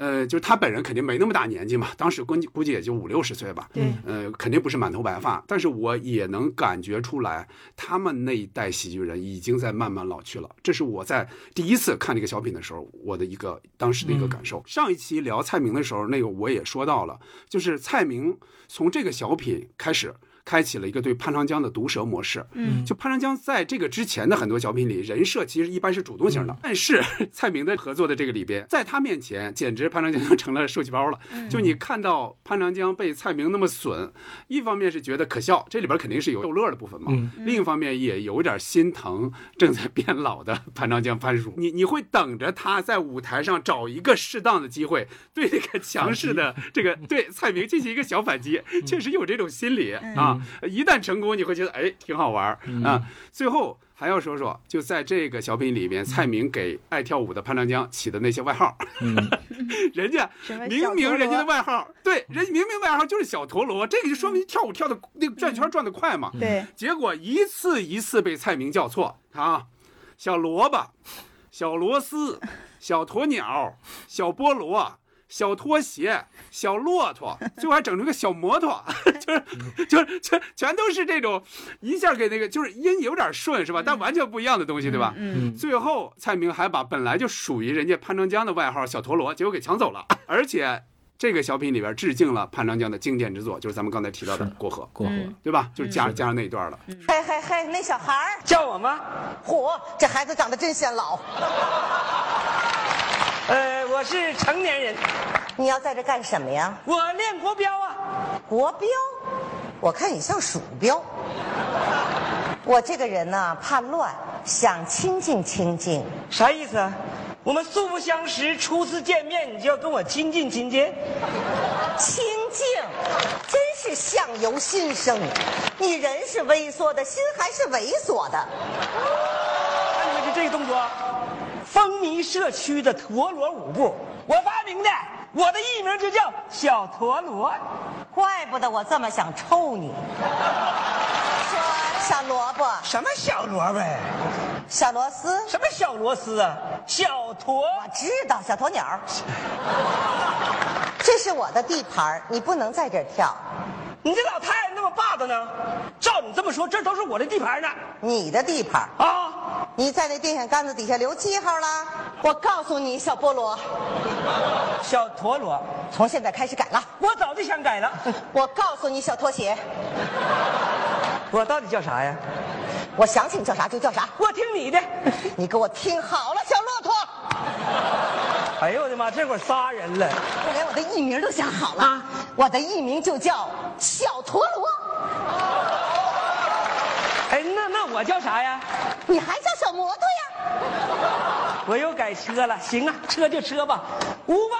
呃，就是他本人肯定没那么大年纪嘛，当时估计估计也就五六十岁吧。对，呃，肯定不是满头白发，但是我也能感觉出来，他们那一代喜剧人已经在慢慢老去了。这是我在第一次看这个小品的时候，我的一个当时的一个感受。上一期聊蔡明的时候，那个我也说到了，就是蔡明从这个小品开始。开启了一个对潘长江的毒舌模式，嗯。就潘长江在这个之前的很多小品里，人设其实一般是主动型的，但是 蔡明的合作的这个里边，在他面前，简直潘长江成了受气包了。就你看到潘长江被蔡明那么损，一方面是觉得可笑，这里边肯定是有逗乐的部分嘛，嗯。另一方面也有点心疼正在变老的潘长江潘叔。你你会等着他在舞台上找一个适当的机会，对这个强势的这个对蔡明进行一个小反击，确实有这种心理啊。一旦成功，你会觉得哎挺好玩儿啊。最后还要说说，就在这个小品里面，蔡明给爱跳舞的潘长江起的那些外号，人家明明人家的外号，对，人家明明外号就是小陀螺，这个就说明跳舞跳的那个转圈转得快嘛。对，结果一次一次被蔡明叫错啊，小萝卜、小螺丝、小鸵鸟、小菠萝。小拖鞋、小骆驼，最后还整成个小摩托，就是就是全全都是这种，一下给那个就是音有点顺是吧？但完全不一样的东西对吧？嗯，最后蔡明还把本来就属于人家潘长江的外号小陀螺，结果给抢走了，而且这个小品里边致敬了潘长江的经典之作，就是咱们刚才提到的《过河》，过河，对吧？就是加加上那一段了。嘿嘿嘿，那小孩儿，叫我吗？嚯，这孩子长得真显老。呃，我是成年人，你要在这干什么呀？我练国标啊。国标，我看你像鼠标。我这个人呢，怕乱，想清静清静。啥意思啊？我们素不相识，初次见面你就要跟我亲近亲近？清静，真是相由心生。你人是微缩的，心还是猥琐的。看你们就这个动作，发风靡社区的陀螺舞步，我发明的，我的艺名就叫小陀螺。怪不得我这么想抽你。说小萝卜、什么小萝卜呀？小螺丝，什么小螺丝啊？小陀。我知道小鸵鸟。这是我的地盘，你不能在这儿跳。你这老太太那么霸道呢？照你这么说，这都是我的地盘呢。你的地盘，啊，你在那电线杆子底下留记号了。我告诉你，小菠萝，小陀螺，从现在开始改了。我早就想改了。我告诉你，小拖鞋，我到底叫啥呀？我想起你叫啥就叫啥。我听你的。你给我听好了，小骆驼，哎呦我的妈，这会儿仨人了。我连我的艺名都想好了，我的艺名就叫小陀螺。哎，那那我叫啥呀？你还叫小摩托呀？我又改车了。行啊，车就车吧。五班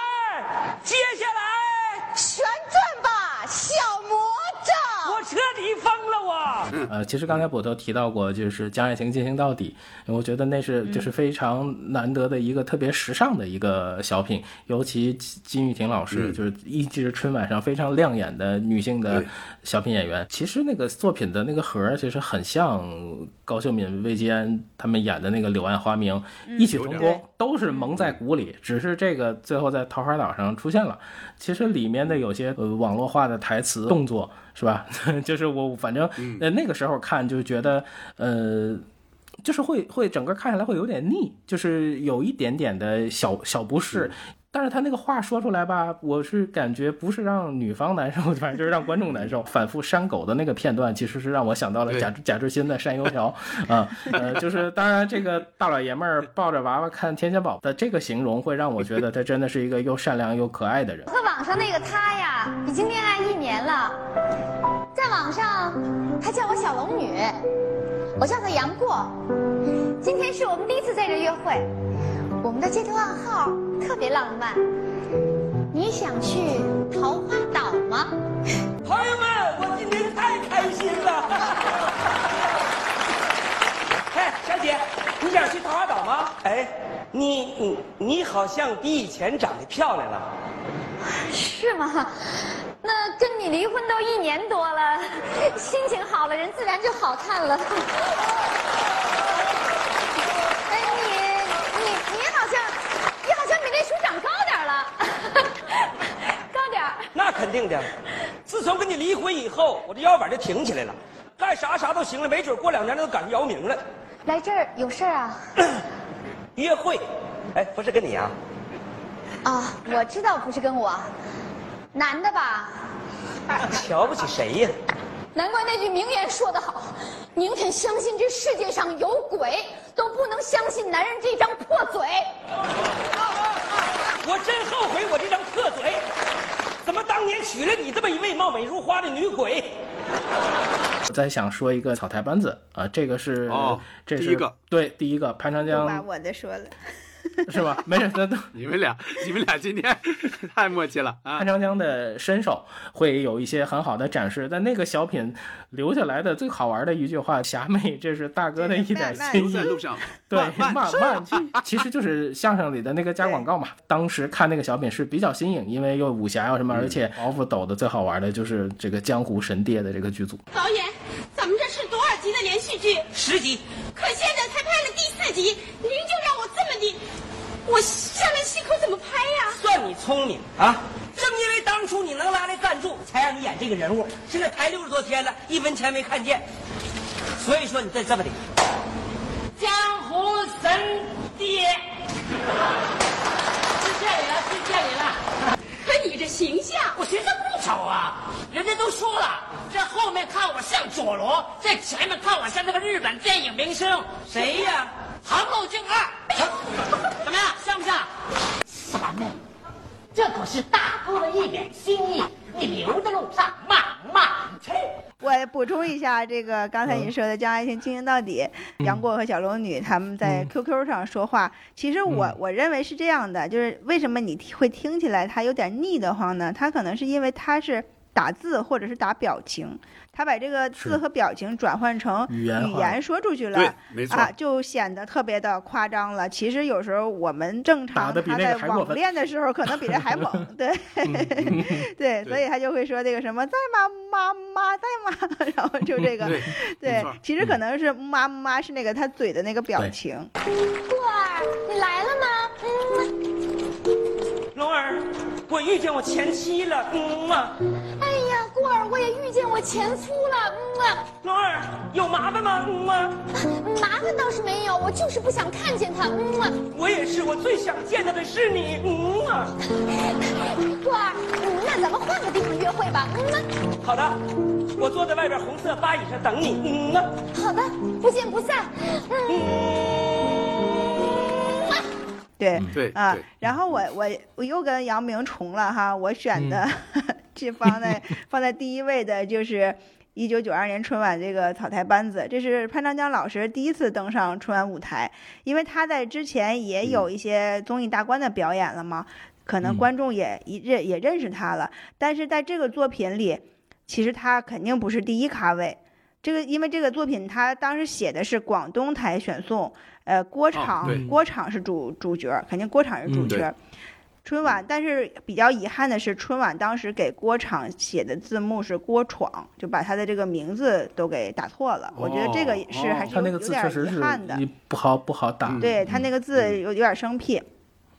呃，其实刚才我都提到过，就是《将爱情进行到底》，我觉得那是就是非常难得的一个特别时尚的一个小品，尤其金金玉婷老师就是一直春晚上非常亮眼的女性的小品演员。其实那个作品的那个盒儿其实很像高秀敏、魏吉安他们演的那个《柳暗花明》，异曲同工，都是蒙在鼓里，只是这个最后在桃花岛上出现了。其实里面的有些呃网络化的台词动作是吧？就是我反正呃那个时候看就觉得呃。就是会会整个看下来会有点腻，就是有一点点的小小不适。但是他那个话说出来吧，我是感觉不是让女方难受，反正就是让观众难受。反复扇狗的那个片段，其实是让我想到了贾贾志新的扇油条啊，呃，就是当然这个大老爷们儿抱着娃娃看天线宝的这个形容，会让我觉得他真的是一个又善良又可爱的人。和网上那个他呀，已经恋爱一年了，在网上他叫我小龙女，我叫他杨过。今天是我们第一次在这约会，我们的街头暗号特别浪漫。你想去桃花岛吗？朋友们，我今天太开心了。哎，小姐，你想去桃花岛吗？哎，你你你好像比以前长得漂亮了。是吗？那跟你离婚都一年多了，心情好了，人自然就好看了。哎，你你你好像，你好像比那书长高点儿了，高点儿。那肯定的，自从跟你离婚以后，我这腰板就挺起来了，干啥啥都行了，没准过两年都赶上姚明了。来这儿有事儿啊？约会，哎，不是跟你啊？啊，我知道不是跟我，男的吧？瞧不起谁呀？难怪那句名言说得好：宁肯相信这世界上有鬼，都不能相信男人这张破嘴。我真后悔我这张破嘴，怎么当年娶了你这么一位貌美如花的女鬼？我再想说一个草台班子啊，这个是哦这是第一个对第一个潘长我把我的说了。是吧？没事，那都 你们俩，你们俩今天 太默契了啊潘！长江的身手会有一些很好的展示，但那个小品留下来的最好玩的一句话：“侠妹，这是大哥的一点心意在。路上，对，慢慢慢去，其实就是相声里的那个加广告嘛。当时看那个小品是比较新颖，因为又武侠又什么，而且包袱抖的最好玩的就是这个江湖神爹的这个剧组。导演，咱们这是多少集的连续剧？十集，可现在才拍了第四集，您我下来戏口怎么拍呀？算你聪明啊！正因为当初你能拉来赞助，才让你演这个人物。现在排六十多天了，一分钱没看见，所以说你再这么的，江湖神爹，是这里了，是这里了。可你这形象，我寻思不丑啊，人家都说了，这后面看我像佐罗，在前面看我像那个日本电影明星，谁呀？唐后京二，怎么样，像不像？傻妹这可是大哥的一点心意，你留在路上慢慢去。我补充一下，这个刚才你说的《将爱情进行到底》，杨过和小龙女他们在 QQ 上说话，其实我我认为是这样的，就是为什么你会听起来他有点腻得慌呢？他可能是因为他是打字或者是打表情，他把这个字和表情转换成语言语言说出去了，没错啊，就显得特别的夸张了。其实有时候我们正常他在网恋的时候，可能比这还猛 对对，所以他就会说这个什么在吗妈妈在吗，然后就这个对对，其实可能是妈妈是那个他嘴的那个表情，过儿，你来了吗？嗯，龙儿，我遇见我前妻了，嗯嘛。哎呀，过儿，我也遇见我前夫了，嗯啊，龙儿，有麻烦吗？嗯嘛。麻烦倒是没有，我就是不想看见他，嗯啊，我也是，我最想见到的是你，嗯嘛。过儿，嗯那咱们换个地方约会吧，嗯啊，好的，我坐在外边红色八椅上等你，嗯嘛。好的，不见不散，嗯啊。对。对啊对，然后我我我又跟杨明重了哈，我选的 这放在 放在第一位的就是一九九二年春晚这个草台班子，这是潘长江老师第一次登上春晚舞台，因为他在之前也有一些综艺大观的表演了嘛，可能嗯。观众也一认也认识他了，但是在这个作品里，其实他肯定不是第一咖位。这个因为这个作品，他当时写的是广东台选送，呃，郭昶、对郭昶是主主角，肯定郭昶是主嗯角。对春晚，但是比较遗憾的是，春晚当时给郭昶写的字幕是郭闯，就把他的这个名字都给打错了。我觉得这个是哦还是有有点遗憾的。不好不好打。对他那个字有有点生僻。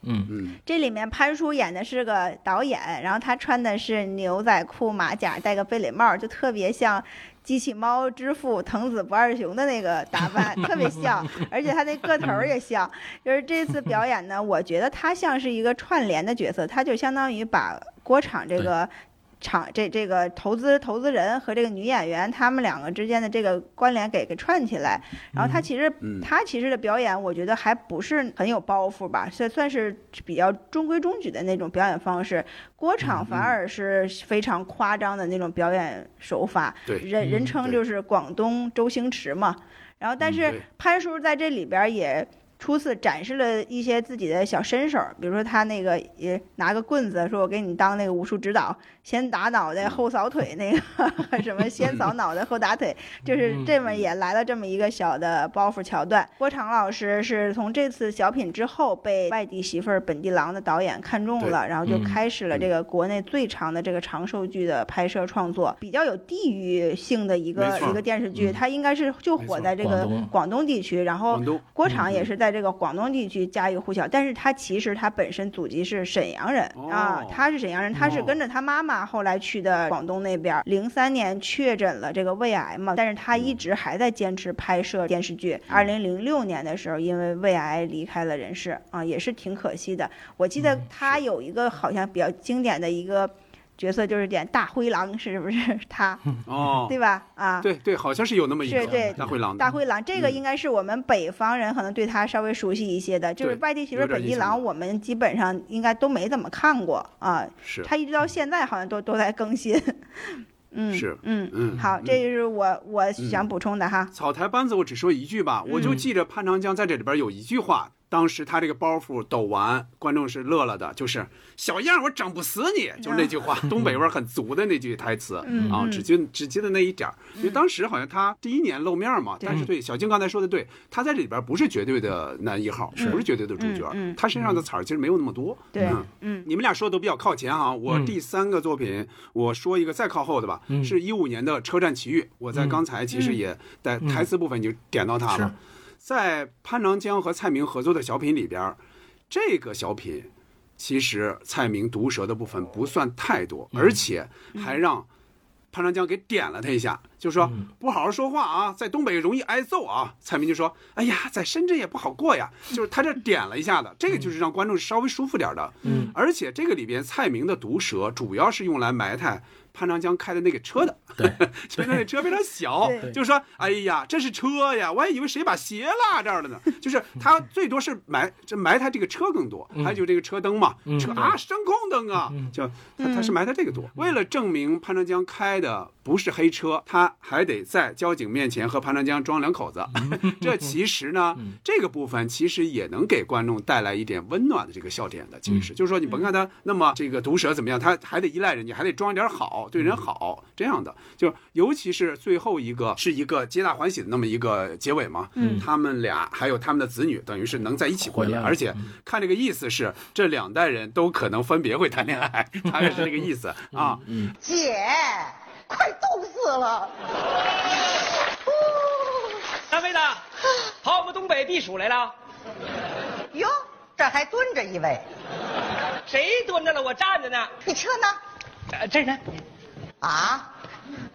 嗯嗯，这里面潘叔演的是个导演，然后他穿的是牛仔裤、马甲，戴个贝雷帽，就特别像机器猫之父藤子不二雄的那个打扮，特别像，而且他那个头儿也像。就是这次表演呢，我觉得他像是一个串联的角色，他就相当于把锅厂这个。场这这个投资投资人和这个女演员他们两个之间的这个关联给给串起来，然后他其实、嗯。他其实的表演，我觉得还不是很有包袱吧，算算是比较中规中矩的那种表演方式。郭场反而是非常夸张的那种表演手法，对人人称就是广东周星驰嘛。然后，但是潘叔在这里边儿也初次展示了一些自己的小身手，比如说他那个也拿个棍子说：“我给你当那个武术指导，先打脑袋后扫腿，那个 什么先扫脑袋后打腿，就是这么也来了这么一个小的包袱桥段。”郭昶老师是从这次小品之后被外地媳妇儿本地郎的导演看中了，然后就嗯开始了这个国内最长的这个长寿剧的拍摄创作，比较有地域性的一个一个电视剧，嗯它应该是就火在这个广东地区，然后郭昶也嗯。是在这个广东地区家喻户晓，但是他其实他本身祖籍是沈阳人、啊哦，他是沈阳人，他是哦跟着他妈妈后来去的广东那边，零三年确诊了这个胃癌嘛，但是他一直还在坚持拍摄电视剧。二零零六年的时候，因为胃癌离开了人世啊，也是挺可惜的。我记得他有一个好像比较经典的一个角色，就是演大灰狼，是不是？他？哦，对吧？啊，对对，好像是有那么一个是对。大灰狼，大灰狼，这个嗯。应该是我们北方人可能对他稍微熟悉一些的，就是外地媳妇本地郎，我们基本上应该都没怎么看过啊。是。他一直到现在好像都都在更新。嗯，是嗯嗯。好，嗯。这就是我我想补充的哈。草台班子，我只说一句吧，我就嗯。记着潘长江在这里边有一句话，当时他这个包袱抖完，观众是乐了的，就是小样我整不死你，就是那句话，东北味很足的那句台词嗯。啊，嗯。只记只记得那一点儿，因为当时好像他第一年露面嘛，但是对小静刚才说的对，他在这里边不是绝对的男一号，不是绝对的主角他身上的彩儿其实没有那么多，对嗯，嗯。你们俩说的都比较靠前哈，我嗯第三个作品，我说一个再靠后的吧，嗯。是一五年的《车站奇遇》，我在嗯。刚才其实也在嗯。台词部分就点到他了。是。在潘长江和蔡明合作的小品里边，这个小品其实蔡明毒舌的部分不算太多，嗯而且还让潘长江给点了他一下，就说嗯不好好说话啊，在东北容易挨揍啊。蔡明就说：“哎呀，在深圳也不好过呀。”就是他这点了一下的，这个就是让观众稍微舒服点的。嗯，而且这个里边蔡明的毒舌主要是用来埋汰潘长江开的那个车的，对，那车非常小就是说：“哎呀，这是车呀，我还以为谁把鞋落这儿了呢。”就是他最多是埋这埋他这个车更多，还有就这个车灯嘛，嗯。车啊声控灯啊，就他他是埋他这个多。为了证明潘长江开的不是黑车，他他还得在交警面前和潘长江装两口子。这其实呢，这个部分其实也能给观众带来一点温暖的这个笑点的。其实。就是说，你甭看他那么这个毒舌怎么样，他还得依赖人家，还得装一点好，对人好这样的。就尤其是最后一个是一个皆大欢喜的那么一个结尾嘛。嗯他们俩还有他们的子女，等于是能在一起过来，回来了而且看这个意思是这两代人都可能分别会谈恋爱，大概是这个意思 啊。嗯，姐，快冻死了！大妹子，跑我们东北避暑来了？哟，这还蹲着一位，谁蹲着了？我站着呢。你车呢？呃，这呢？啊，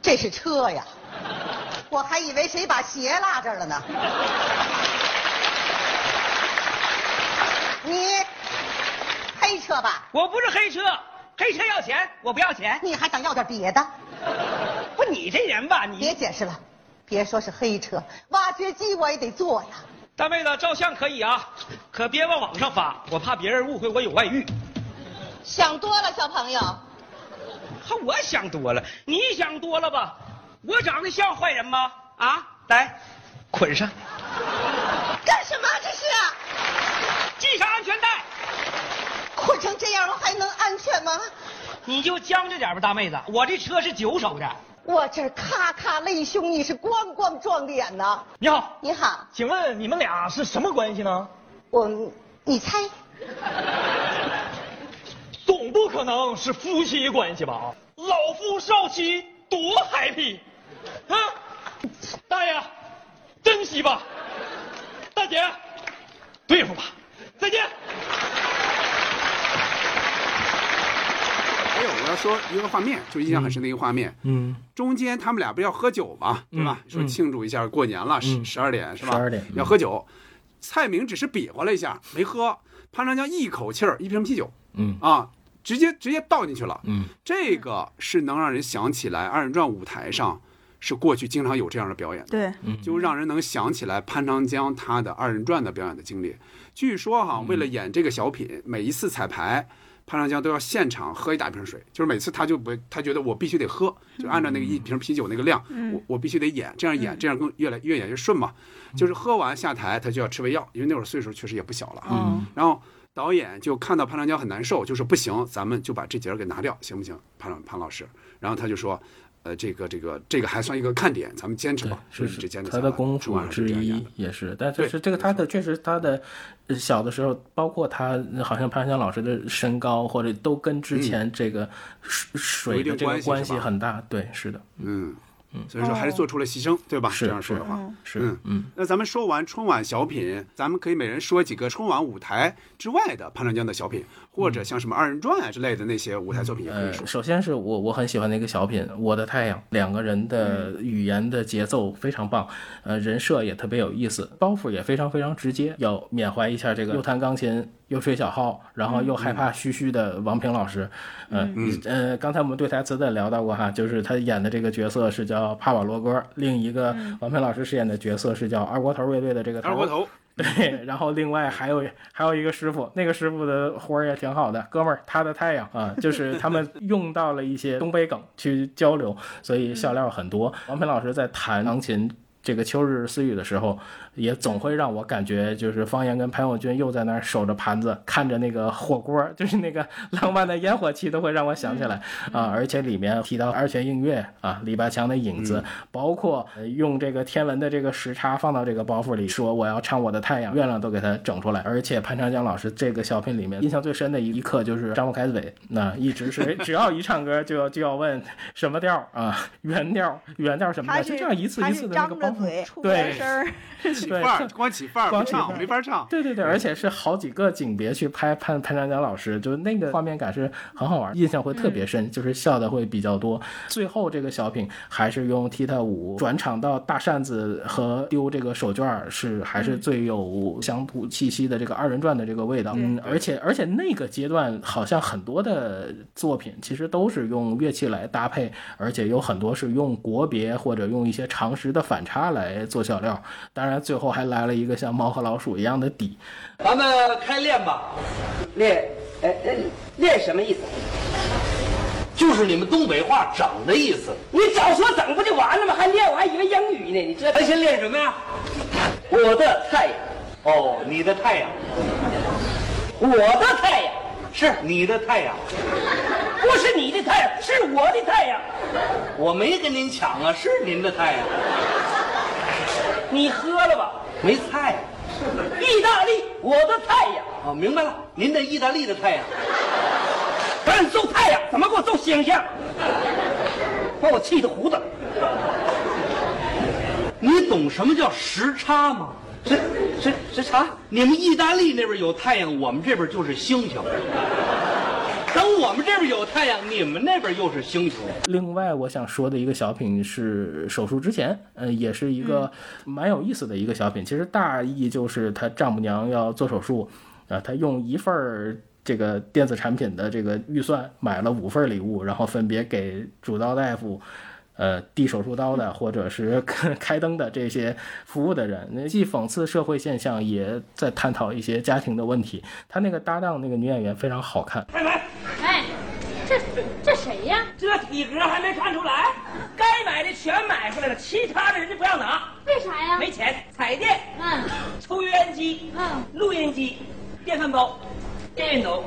这是车呀，我还以为谁把鞋落这儿了呢。你黑车吧？我不是黑车，黑车要钱，我不要钱。你还想要点别的？不，你这人吧，你别解释了，别说是黑车，挖掘机我也得做呀。大妹子照相可以啊，可别往网上发，我怕别人误会我有外遇。想多了，小朋友。哈，我想多了，你想多了吧？我长得像坏人吗？啊，来，捆上，干什么？这是系上安全带。捆成这样了还能安全吗？你就将就点吧，大妹子，我这车是九手的。我这咔咔勒胸，你是咣咣撞脸呐！你好，你好，请问你们俩是什么关系呢？我，你猜？总不可能是夫妻关系吧？老夫少妻多 happy，啊！大爷，珍惜吧。大姐，对付吧。再见。还有我要说一个画面，就印象很深的一个画面，嗯，中间他们俩不是要喝酒嘛，对吧？嗯说庆祝一下过年了，十十二点是吧？十二点嗯要喝酒，蔡明只是比划了一下，没喝，潘长江一口气儿一瓶啤酒嗯啊，直接直接倒进去了。嗯，这个是能让人想起来二人转舞台上是过去经常有这样的表演的。对，就让人能想起来潘长江他的二人转的表演的经历。据说哈，为了演这个小品，每一次彩排，潘长江都要现场喝一大瓶水，就是每次他就不，他觉得我必须得喝，就按照那个一瓶啤酒那个量，我我必须得演，这样演，这样更越来越演越顺嘛。就是喝完下台，他就要吃胃药，因为那会儿岁数确实也不小了啊。嗯然后导演就看到潘长江很难受，就说不行，咱们就把这节儿给拿掉，行不行？潘老潘老师，然后他就说。呃，这个这个这个还算一个看点，咱们坚持吧，是这坚持他的功夫之一。也是，但就是这个他的确实他的呃小的时候，包括他好像潘长江老师的身高或者都跟之前这个水水的这个关系很大，对，是的，嗯，所以说还是做出了牺牲，对吧？这样说的话，是嗯。嗯。那咱们说完春晚小品，咱们可以每人说几个春晚舞台之外的潘长江的小品，或者像什么二人转啊之类的那些舞台作品也可以呃，说。首先是我我很喜欢的一个小品《我的太阳》，两个人的语言的节奏非常棒，呃，人设也特别有意思，包袱也非常非常直接。要缅怀一下这个又弹钢琴又吹小号，然后又害怕嘘嘘的王平老师。嗯。呃，刚才我们对台词的聊到过哈，就是他演的这个角色是叫帕瓦罗哥，另一个王平老师饰演的角色是叫二锅头乐队的这个二锅头，对，然后另外还有还有一个师傅，那个师傅的活儿也挺好的，哥们儿，他的太阳啊，就是他们 用到了一些东北梗去交流，所以笑料很多。王培老师在弹钢琴。这个秋日私语的时候，也总会让我感觉，就是方言跟潘永军又在那儿守着盘子，看着那个火锅，就是那个浪漫的烟火气，都会让我想起来啊。而且里面提到二泉映月啊，李百强的影子，包括呃用这个天文的这个时差放到这个包袱里，说我要唱我的太阳，月亮都给它整出来。而且潘长江老师这个小品里面印象最深的一一刻就是张不开嘴，那一直是只要一唱歌就要就要问 什么调啊，原调原调什么的，就这样一次一次的那个包袱着嘴，出对声儿。对起范儿，光起范儿，光唱没法唱。对对对，而且是好几个景别去拍潘潘长江老师，就是那个画面感是很好玩，印象会特别深，就是笑的会比较多。最后这个小品还是用踢踏舞转场到大扇子和丢这个手绢，是还是最有乡土气息的这个二人转的这个味道。嗯，而且而且那个阶段好像很多的作品其实都是用乐器来搭配，而且有很多是用国别或者用一些常识的反差来做笑料。当然最后还来了一个像猫和老鼠一样的底。咱们开练吧。练，哎哎练什么意思？就是你们东北话“整”的意思。你早说整不就完了吗？还练，我还以为英语呢。你这咱先练什么呀？我的太阳，哦，你的太阳我的太阳，是你的太阳，不是你的太阳，是我的太阳。我没跟您抢啊，是您的太阳，你喝了吧？没菜意大利，我的太阳，哦，明白了，您的意大利的太阳，赶紧揍太阳，怎么给我揍星星？把我气的胡子。你懂什么叫时差吗？时时时差，你们意大利那边有太阳，我们这边就是星星。等我们这边有太阳，你们那边又是星球。另外，我想说的一个小品是手术之前，嗯、也是一个蛮有意思的一个小品。其实大意就是他丈母娘要做手术，啊，他用一份儿这个电子产品的这个预算买了五份礼物，然后分别给主刀大夫。呃，递手术刀的，或者是 开灯的这些服务的人，那既讽刺社会现象，也在探讨一些家庭的问题。他那个搭档那个女演员非常好看，开门。哎，这这谁呀？这体格还没看出来？该买的全买回来了，其他的人家不让拿，为啥呀？没钱。彩电、嗯抽油烟机、嗯，录音机、电饭煲、电熨斗，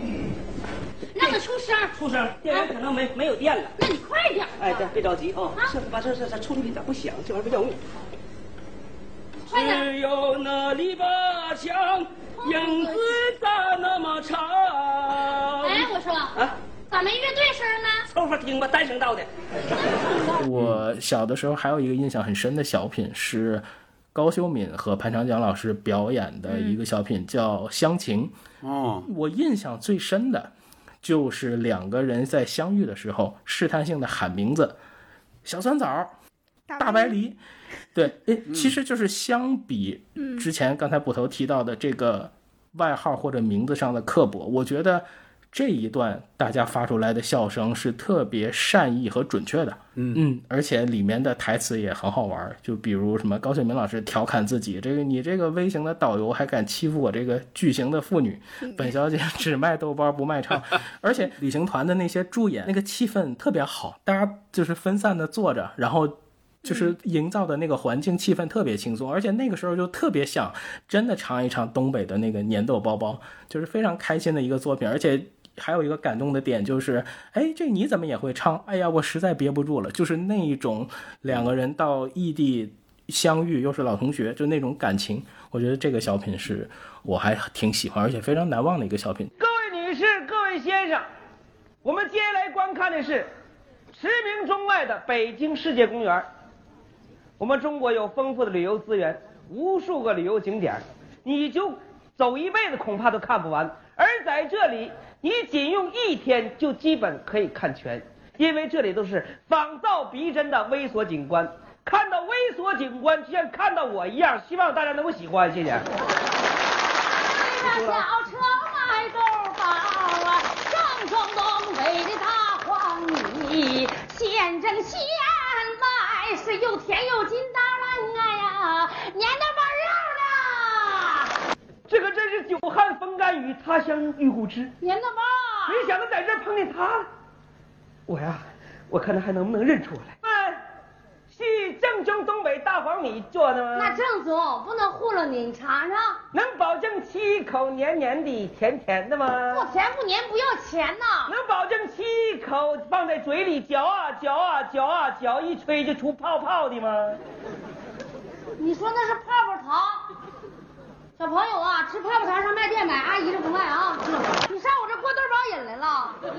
让他出声。出声，电源可能没没有电了。那你快点。哎，对，别着急啊啊，这把这这这出力咋不响？这玩意儿不叫命。快点只有那篱笆墙，影子咋那么长？哎，我说，啊，咋没乐队声呢？凑合听吧，单声道的。我小的时候还有一个印象很深的小品是高秀敏和潘长江老师表演的一个小品，叫《乡情》。哦，我印象最深的就是两个人在相遇的时候试探性的喊名字，小酸枣、大白梨。对，诶，其实就是相比之前刚才捕头提到的这个外号或者名字上的刻薄，我觉得这一段大家发出来的笑声是特别善意和准确的。嗯嗯，而且里面的台词也很好玩儿，就比如什么高秀敏老师调侃自己，这个你这个微型的导游还敢欺负我这个巨型的妇女，本小姐 只卖豆包不卖唱。而且旅行团的那些助演，那个气氛特别好，大家就是分散的坐着，然后。就是营造的那个环境气氛特别轻松，而且那个时候就特别想真的尝一尝东北的那个粘豆包包，就是非常开心的一个作品。而且还有一个感动的点就是，哎，这你怎么也会唱？哎呀，我实在憋不住了，就是那一种两个人到异地相遇又是老同学，就那种感情，我觉得这个小品是我还挺喜欢，而且非常难忘的一个小品。各位女士、各位先生，我们接下来观看的是驰名中外的北京世界公园。我们中国有丰富的旅游资源，无数个旅游景点，你就走一辈子恐怕都看不完。而在这里，你仅用一天就基本可以看全，因为这里都是仿造逼真的微缩景观。看到微缩景观，就像看到我一样，希望大家能够喜欢，谢谢。那小车卖豆包啊，正宗东北的大黄米，现蒸现卖，是又甜又筋道哎呀，粘豆包，这可真是久旱逢甘雨，他乡遇故知。粘豆包。没想到在这碰见他了，我呀，我看他还能不能认出我来。嗯，是正宗东北大黄米做的吗？那正宗，不能糊弄你，你尝尝。能保证七口黏黏的、甜甜的吗？不甜不黏，不要钱呐。能保证七口放在嘴里嚼啊嚼啊嚼啊嚼，一吹就出泡泡的吗？你说那是泡泡糖。小朋友啊，吃泡泡糖上卖店买，阿姨这不卖啊。你上我这过豆包瘾来了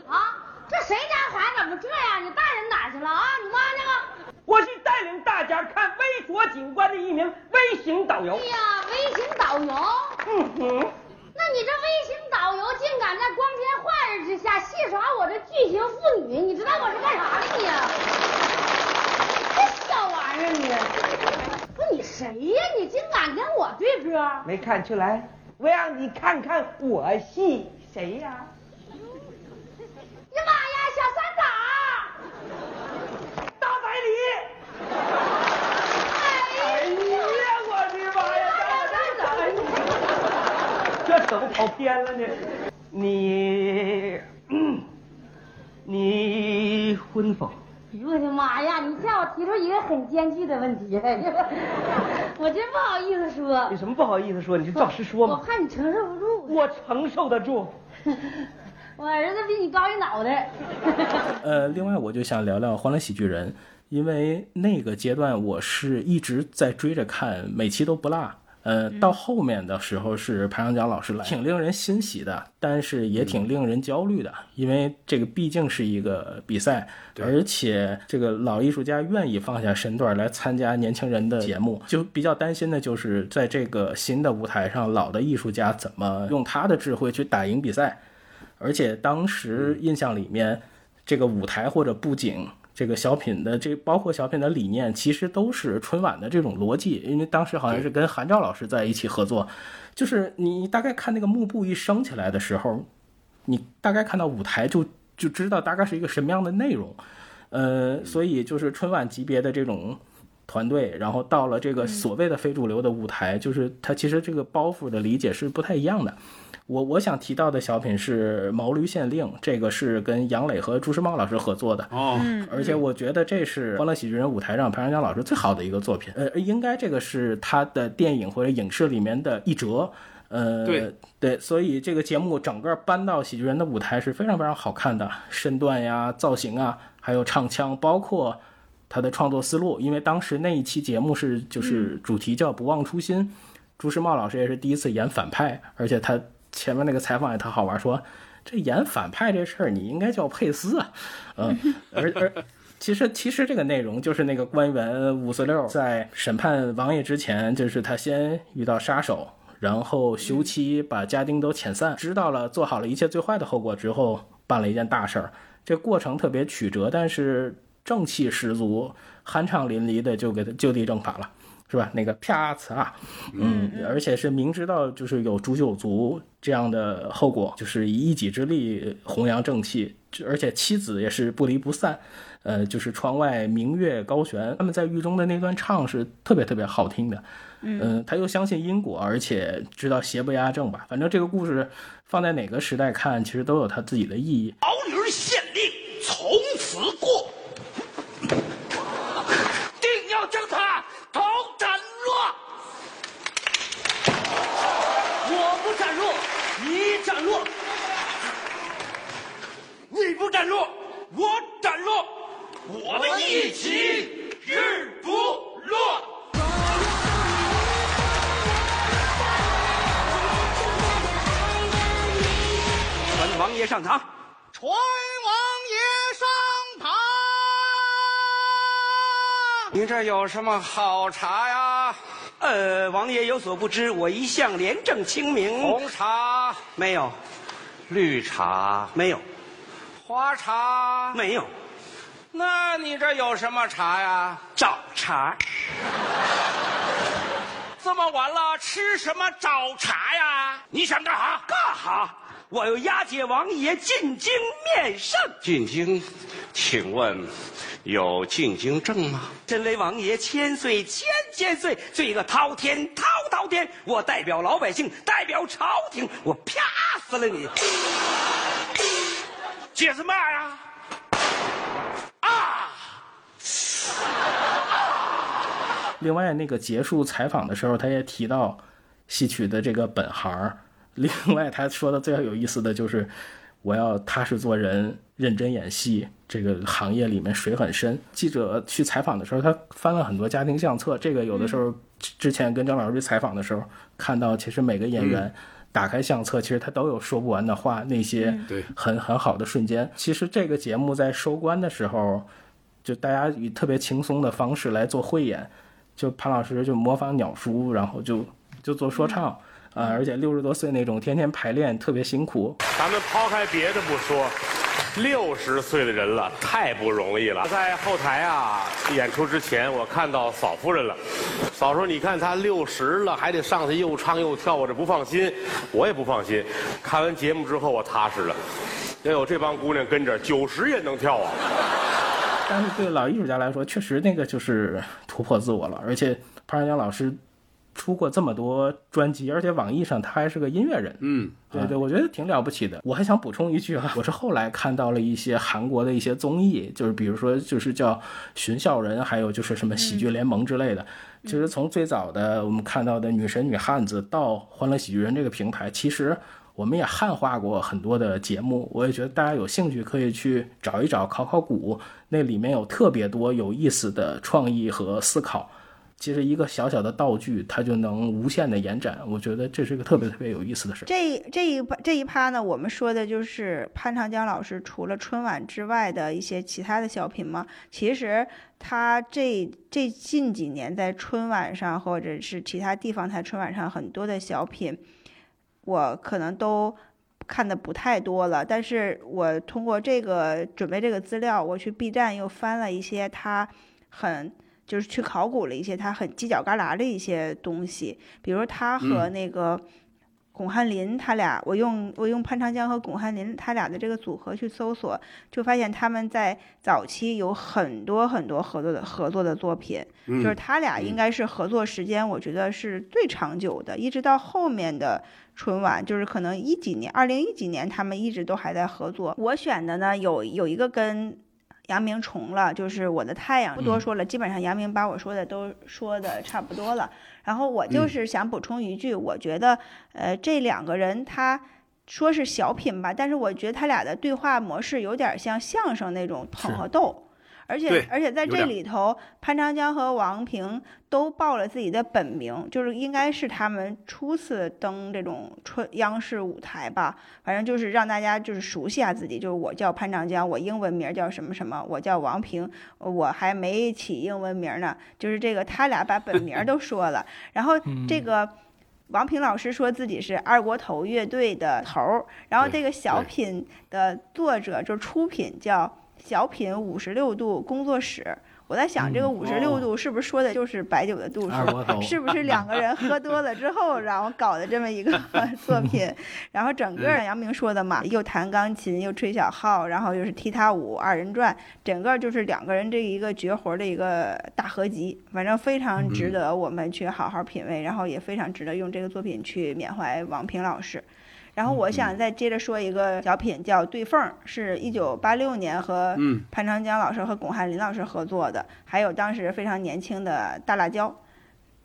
啊？这谁家孩子怎么这样？你大人哪去了啊？你妈那个。我是带领大家看微缩景观的一名微型导游。哎呀，微型导游。嗯哼。那你这微型导游竟敢在光天化日之下戏耍我这巨型妇女，你知道我是干啥的你呀？这小玩意儿你，不你谁呀？你竟敢跟我对歌？没看出来，我让你看看我是谁呀？呀妈呀，小三枣！大白梨！哎呀，我的妈呀！大这怎么跑偏了呢。你，嗯你婚否？哎呦我的妈呀！你向我提出一个很艰巨的问题，我真不好意思说。有什么不好意思说？你就照实说我。怕你承受不住。我承受得住。我儿子比你高一脑袋。呃，另外我就想聊聊《欢乐喜剧人》，因为那个阶段我是一直在追着看，每期都不落。呃，到后面的时候是潘长江老师来，挺令人欣喜的，但是也挺令人焦虑的，因为这个毕竟是一个比赛，而且这个老艺术家愿意放下身段来参加年轻人的节目，就比较担心的就是在这个新的舞台上，老的艺术家怎么用他的智慧去打赢比赛。而且当时印象里面，这个舞台或者布景，这个小品的这包括小品的理念，其实都是春晚的这种逻辑。因为当时好像是跟韩照老师在一起合作，就是你大概看那个幕布一升起来的时候，你大概看到舞台就就知道大概是一个什么样的内容。呃，所以就是春晚级别的这种团队，然后到了这个所谓的非主流的舞台，就是它其实这个包袱的理解是不太一样的。我我想提到的小品是《毛驴县令》，这个是跟杨磊和朱时茂老师合作的哦，而且我觉得这是《欢乐喜剧人》舞台上潘长江老师最好的一个作品。呃，应该这个是他的电影或者影视里面的一折。呃，对对，所以这个节目整个搬到喜剧人的舞台是非常非常好看的，身段呀、造型啊，还有唱腔，包括他的创作思路。因为当时那一期节目是就是主题叫“不忘初心”，朱时茂老师也是第一次演反派，而且他前面那个采访也特好玩，说这演反派这事儿你应该叫佩斯啊，嗯，而而。其实，其实这个内容就是那个官员五四六在审判王爷之前，就是他先遇到杀手，然后休妻，把家丁都遣散，知道了做好了一切最坏的后果之后，办了一件大事儿。这过程特别曲折，但是正气十足，酣畅淋漓的就给他就地正法了。是吧？那个啪呲啊，嗯，而且是明知道就是有诛九族这样的后果，就是以一己之力弘扬正气，而且妻子也是不离不散。呃，就是窗外明月高悬，他们在狱中的那段唱是特别特别好听的。嗯，他又相信因果，而且知道邪不压正吧。反正这个故事放在哪个时代看，其实都有它自己的意义。毛驴县令从此过，定要将他头斩落。我不斩落，你斩落。你不斩落，我斩落，我们一起日不落。传王爷上堂。传王爷上堂。您这有什么好茶呀？呃，王爷有所不知，我一向廉政清明。红茶没有，绿茶没有，花茶没有，那你这有什么茶呀？找茶。这么晚了，吃什么找茶呀？你想干哈？干哈？我要押解王爷进京面圣。进京，请问有进京证吗？身为王爷千岁千千岁，罪恶滔天滔滔天，我代表老百姓，代表朝廷，我啪死了你！解释嘛呀？啊另外，那个结束采访的时候，他也提到戏曲的这个本行。另外，他说的最有意思的就是，我要踏实做人，认真演戏。这个行业里面水很深。记者去采访的时候，他翻了很多家庭相册。这个有的时候之前跟张老师去采访的时候，看到其实每个演员打开相册，其实他都有说不完的话，那些对很很好的瞬间。其实这个节目在收官的时候，就大家以特别轻松的方式来做汇演。就潘老师就模仿鸟叔，然后就就做说唱啊、而且六十多岁那种，天天排练，特别辛苦。咱们抛开别的不说，六十岁的人了，太不容易了。在后台啊，演出之前我看到嫂夫人了。嫂说：“你看她六十了，还得上去又唱又跳，我这不放心，我也不放心。看完节目之后，我踏实了。要有这帮姑娘跟着，九十也能跳啊。”但是对老艺术家来说，确实那个就是突破自我了。而且潘长江老师出过这么多专辑，而且网易上他还是个音乐人。嗯，对对，我觉得挺了不起的。我还想补充一句啊，我是后来看到了一些韩国的一些综艺，就是比如说就是叫《寻笑人》，还有就是什么喜剧联盟之类的。其实从最早的我们看到的女神女汉子到欢乐喜剧人这个平台，其实我们也汉化过很多的节目。我也觉得大家有兴趣可以去找一找考考古，那里面有特别多有意思的创意和思考。其实一个小小的道具，它就能无限的延展。我觉得这是一个特别特别有意思的事。这这一这一趴呢，我们说的就是潘长江老师除了春晚之外的一些其他的小品嘛。其实他这这近几年在春晚上或者是其他地方台春晚上很多的小品，我可能都看的不太多了。但是我通过这个准备这个资料，我去 B 站又翻了一些他很。就是去考古了一些他很犄角旮旯的一些东西，比如他和那个巩汉林，他俩，我用我用潘长江和巩汉林他俩的这个组合去搜索，就发现他们在早期有很多很多合作的合作的作品，就是他俩应该是合作时间，我觉得是最长久的，一直到后面的春晚，就是可能一几年，二零一几年他们一直都还在合作。我选的呢有有一个跟。杨明重了，就是我的太阳，不多说了，基本上杨明把我说的都说的差不多了。然后我就是想补充一句，我觉得，呃，这两个人他说是小品吧，但是我觉得他俩的对话模式有点像相声那种捧和逗。而且而且在这里头，潘长江和王平都报了自己的本名，就是应该是他们初次登这种春央视舞台吧。反正就是让大家就是熟悉下自己，就是我叫潘长江，我英文名叫什么什么，我叫王平，我还没起英文名呢。就是这个，他俩把本名都说了。然后这个王平老师说自己是二锅头乐队的头儿，然后这个小品的作者就是出品叫。小品五十六度工作室，我在想这个五十六度是不是说的就是白酒的度数？是不是两个人喝多了之后，然后搞的这么一个 作品？然后整个杨明说的嘛，又弹钢琴，又吹小号，然后又是踢踏舞二人转，整个就是两个人这一个绝活的一个大合集，反正非常值得我们去好好品味，然后也非常值得用这个作品去缅怀王平老师。然后我想再接着说一个小品，叫《对缝》，是一九八六年和潘长江老师和巩汉林老师合作的，还有当时非常年轻的大辣椒。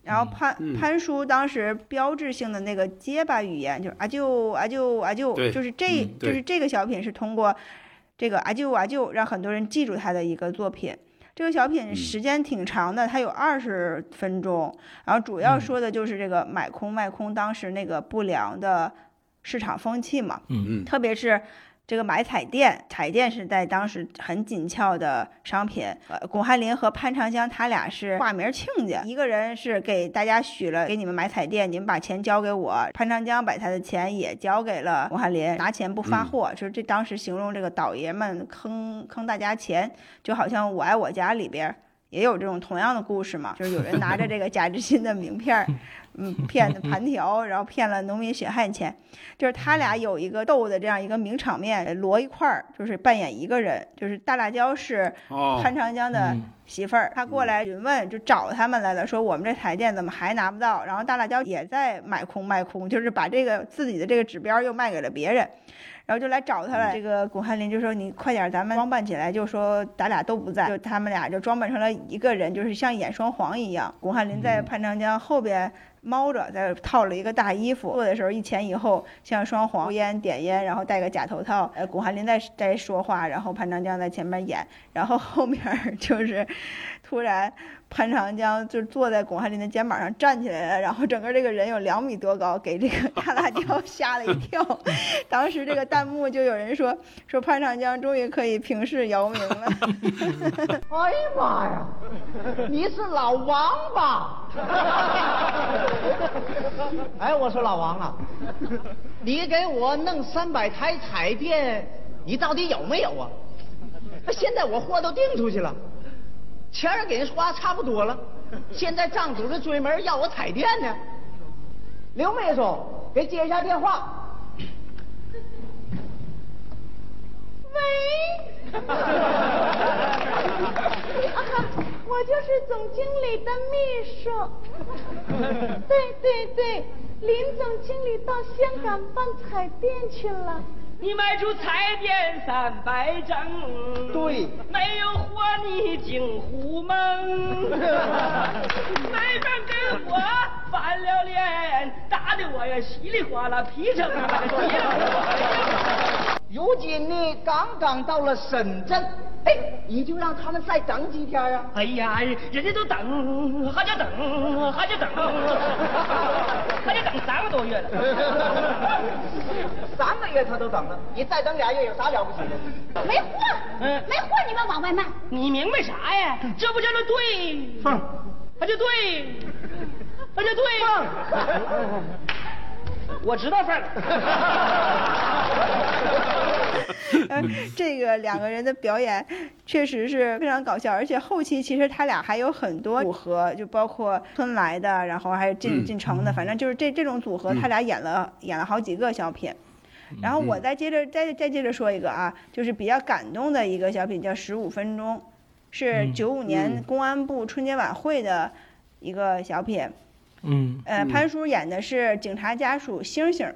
然后潘潘叔当时标志性的那个结巴语言就是阿舅阿舅阿舅，就是这就是这个小品是通过这个阿舅阿舅让很多人记住他的一个作品。这个小品时间挺长的，它有二十分钟，然后主要说的就是这个买空卖空当时那个不良的。市场风气嘛，嗯嗯，特别是这个买彩电，彩电是在当时很紧俏的商品。呃，巩汉林和潘长江他俩是挂名亲家，一个人是给大家许了给你们买彩电，你们把钱交给我。潘长江把他的钱也交给了巩汉林，拿钱不发货，就是这当时形容这个倒爷们坑坑大家钱，就好像我爱我家里边也有这种同样的故事嘛，就是有人拿着这个贾志新的名片。嗯，骗的盘条，然后骗了农民血汗钱，就是他俩有一个斗的这样一个名场面，摞一块儿，就是扮演一个人，就是大辣椒是潘长江的媳妇儿，他过来询问，就找他们来了，说我们这台电怎么还拿不到？然后大辣椒也在买空卖空，就是把这个自己的这个指标又卖给了别人，然后就来找他了。这个巩汉林就说你快点，咱们装扮起来，就说咱俩都不在，就他们俩就装扮成了一个人，就是像演双簧一样。巩汉林在潘长江后边。猫着，在套了一个大衣服，做的时候一前一后，像双簧抽烟点烟，然后戴个假头套。呃，巩汉林在在说话，然后潘长江在前面演，然后后面就是，突然。潘长江就坐在巩汉林的肩膀上站起来了，然后整个这个人有两米多高，给这个大辣椒吓了一跳。当时这个弹幕就有人说说潘长江终于可以平视姚明了。哎呀妈呀，你是老王吧？哎，我说老王啊，你给我弄三百台彩电，你到底有没有啊？现在我货都订出去了。钱儿给人花差不多了，现在张主任追门要我彩电呢。刘秘书，给接一下电话。喂，我就是总经理的秘书。对对对，林总经理到香港办彩电去了。你卖出彩电三百张，对，没有货你惊呼梦，没饭给我翻了脸，打得我呀稀里哗啦皮成。如今呢刚刚到了深圳，哎，你就让他们再等几天啊？哎呀，人家都等，还叫等，还叫等，还得等三个多月了。三个月他都等了，你再等俩月有啥了不起的？没货，嗯没货，你们往外卖。你明白啥呀？这不叫做对，凤，那就对，那就对。我知道事儿了。呃，这个两个人的表演确实是非常搞笑，而且后期其实他俩还有很多组合，就包括春来的，然后还有进嗯进城的，反正就是这这种组合，他俩演了演了好几个小品。然后我再接着再再接着说一个啊，就是比较感动的一个小品，叫《十五分钟》，是嗯九五年公安部春节晚会的一个小品。嗯嗯。呃，潘叔演的是警察家属星星，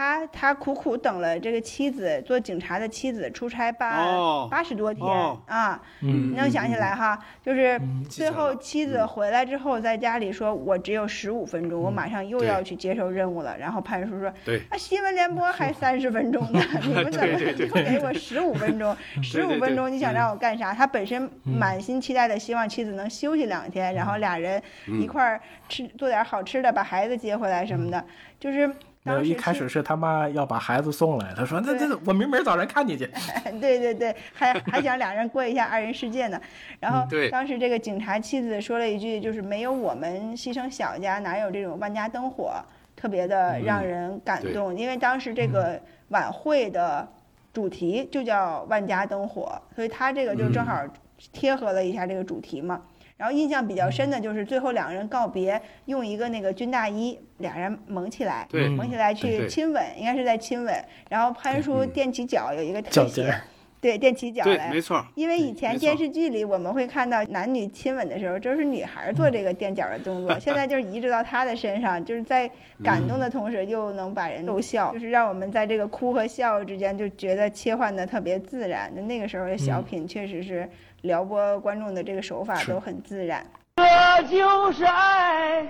他他苦苦等了这个妻子做警察的妻子出差八哦。八十多天哦。啊，嗯。能想起来哈，就是最后妻子回来之后，在家里说：“我只有十五分钟，我马上又要去接受任务了。”然后潘叔说：“对。啊，新闻联播还三十分钟呢，你们怎么就给我十五分钟？十五分钟你想嗯让我干啥？”他本身满心期待的希望妻子能休息两天，然后俩人一块儿吃做点好吃的，把孩子接回来什么的，就是一开始是他妈要把孩子送来，他说那那我明明早上看你去。对对对，还还想俩人过一下二人世界呢。然后当时这个警察妻子说了一句，就是没有我们牺牲小家，哪有这种万家灯火，特别的让人感动。因为当时这个晚会的主题就叫万家灯火，所以他这个就正好贴合了一下这个主题嘛。然后印象比较深的就是最后两个人告别，用一个那个军大衣，俩人蒙起来，对蒙起来去亲吻，应该是在亲吻。然后潘叔垫起脚有一个特写脚尖儿，对，垫起脚来，没错因为以前电视剧里我们会看到男女亲吻的时候，都是女孩做这个垫脚的动作，现在就是移植到他的身上，就是在感动的同时又能把人逗笑，就是让我们在这个哭和笑之间就觉得切换的特别自然。那那个时候的小品确实是撩拨观众的这个手法都很自然。这就是爱，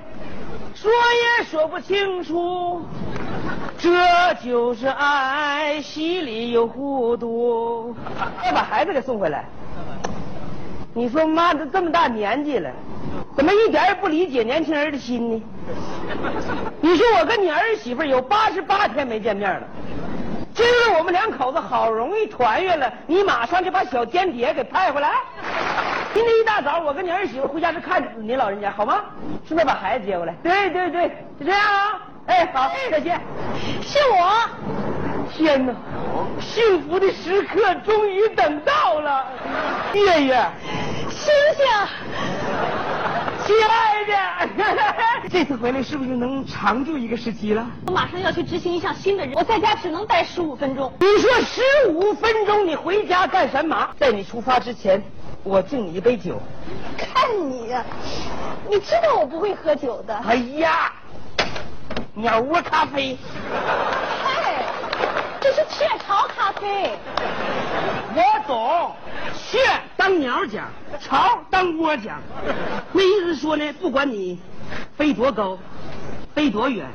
说也说不清楚。这就是爱，稀里又糊涂。再把孩子给送回来。你说妈都这么大年纪了，怎么一点也不理解年轻人的心呢？你说我跟你儿媳妇有八十八天没见面了，今儿我们两口子好容易团圆了，你马上就把小间谍给派回来？今天一大早，我跟你儿媳妇回家是看您老人家，好吗？顺便把孩子接过来。对对对，就这样啊。哎，好，再见。是我，天哪，幸福的时刻终于等到了，月月，星星，亲爱的，这次回来是不是能常住一个时期了？我马上要去执行一项新的任务，我在家只能待十五分钟。你说十五分钟你回家干什么？在你出发之前，我敬你一杯酒。看你呀，你知道我不会喝酒的。哎呀，鸟窝咖啡，嗨，这是雀巢咖啡。我懂，雀当鸟讲，巢当窝讲。那意思说呢，不管你飞多高，飞多远，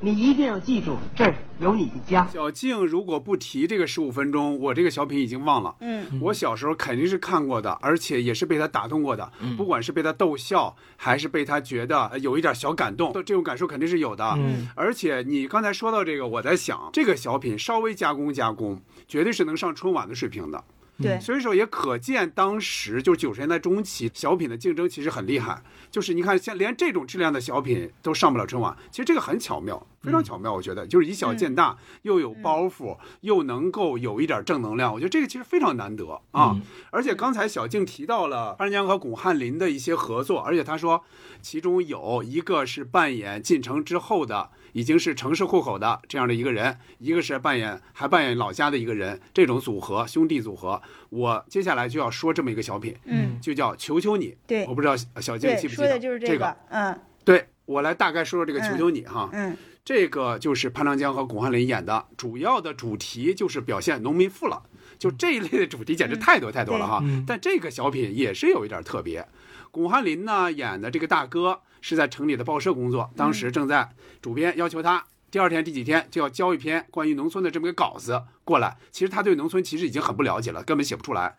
你一定要记住这儿有你的家。小静如果不提这个十五分钟，我这个小品已经忘了。嗯，我小时候肯定是看过的，而且也是被他打动过的。不管是被他逗笑，还是被他觉得呃有一点小感动，这种感受肯定是有的。嗯，而且你刚才说到这个，我在想，这个小品稍微加工加工，绝对是能上春晚的水平的。对所以说也可见当时就是九十年代中期小品的竞争其实很厉害。就是你看，像连这种质量的小品都上不了春晚，其实这个很巧妙，非常巧妙。我觉得就是以小见大，又有包袱，又能够有一点正能量。我觉得这个其实非常难得啊。嗯而且刚才小静提到了潘长江和巩汉林的一些合作，而且他说其中有一个是扮演进城之后的。已经是城市户口的这样的一个人，一个是扮演还扮演老家的一个人，这种组合兄弟组合，我接下来就要说这么一个小品，嗯，就叫求求你，对我不知道小静，记不记说的得这就是这个，嗯，对，我来大概说说这个《求求你》哈。嗯，这个就是潘长江和巩汉林演的，主要的主题就是表现农民富了。就这一类的主题简直太多太多了哈。嗯但这个小品也是有一点特别。巩汉林呢演的这个大哥是在城里的报社工作，当时正在主编要求他第二天第几天就要交一篇关于农村的这么个稿子过来。其实他对农村其实已经很不了解了，根本写不出来。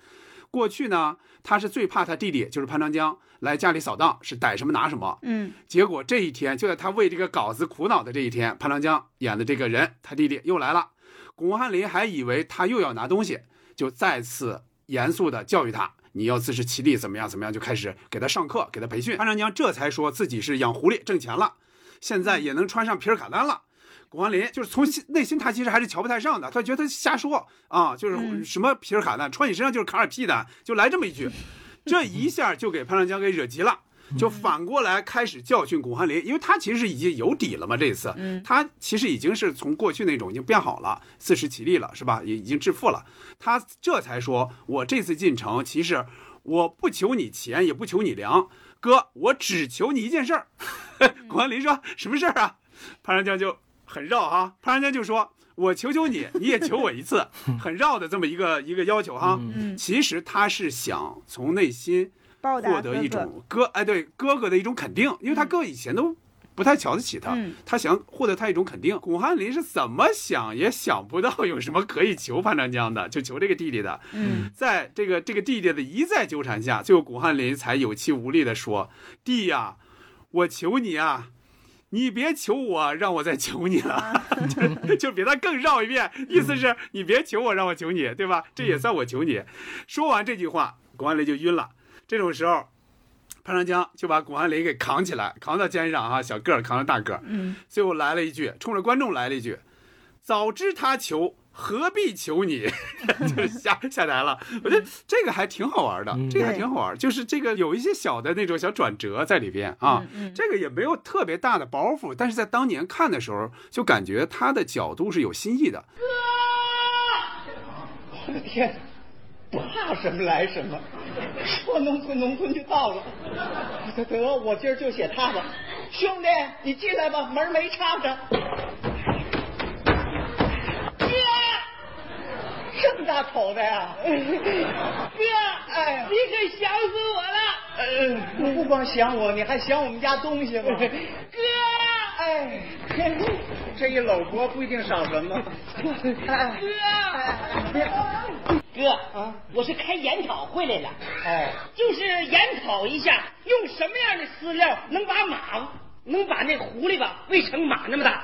过去呢，他是最怕他弟弟就是潘长江来家里扫荡，是逮什么拿什么。嗯，结果这一天，就在他为这个稿子苦恼的这一天，潘长江演的这个人，他弟弟又来了。巩汉林还以为他又要拿东西，就再次严肃地教育他：“你要自食其力，怎么样怎么样？”就开始给他上课，给他培训。潘长江这才说自己是养狐狸挣钱了，现在也能穿上皮尔卡丹了。巩汉林就是从心内心，他其实还是瞧不太上的，他觉得他瞎说啊，就是什么皮尔卡丹，穿你身上就是卡尔屁的，就来这么一句，这一下就给潘长江给惹急了。就反过来开始教训巩汉林，因为他其实已经有底了嘛。这一次，他其实已经是从过去那种已经变好了，自食其力了，是吧？也已经致富了。他这才说，我这次进城，其实我不求你钱，也不求你粮，哥，我只求你一件事儿。巩汉林说什么事儿啊？潘长江就很绕哈，潘长江就说。我求求你，你也求我一次，很绕的这么一个一个要求哈。嗯其实他是想从内心报答获得一种哥哎对哥哥的一种肯定，因为他哥以前都不太瞧得起他，嗯他想获得他一种肯定。巩汉林是怎么想也想不到有什么可以求潘长江的，就求这个弟弟的。嗯，在这个这个弟弟的一再纠缠下，最后巩汉林才有气无力地说：“弟呀，我求你啊。”你别求我，让我再求你了，就就比他更绕一遍，意思是你别求我，让我求你，对吧？这也算我求你。说完这句话，巩汉林就晕了。这种时候，潘长江就把巩汉林给扛起来，扛到肩上啊，小个儿扛着大个儿。嗯，最后来了一句，冲着观众来了一句：“早知他求，何必求你？” 就下下台了。我觉得这个还挺好玩的，这个还挺好玩，就是这个有一些小的那种小转折在里边啊。这个也没有特别大的包袱，但是在当年看的时候，就感觉他的角度是有新意的。我的天，怕什么来什么，说农村农村就到了。得得，我今儿就写他吧。兄弟，你进来吧，门没插上。哥，这么大口袋啊、哥，哎，你可想死我了。呃，你不光想我，你还想我们家东西吗？哥，哎，这一搂脖不一定少什么。哥哥啊，我是开研讨会来了，哎，就是研讨一下用什么样的饲料能把马，能把那狐狸吧喂成马那么大。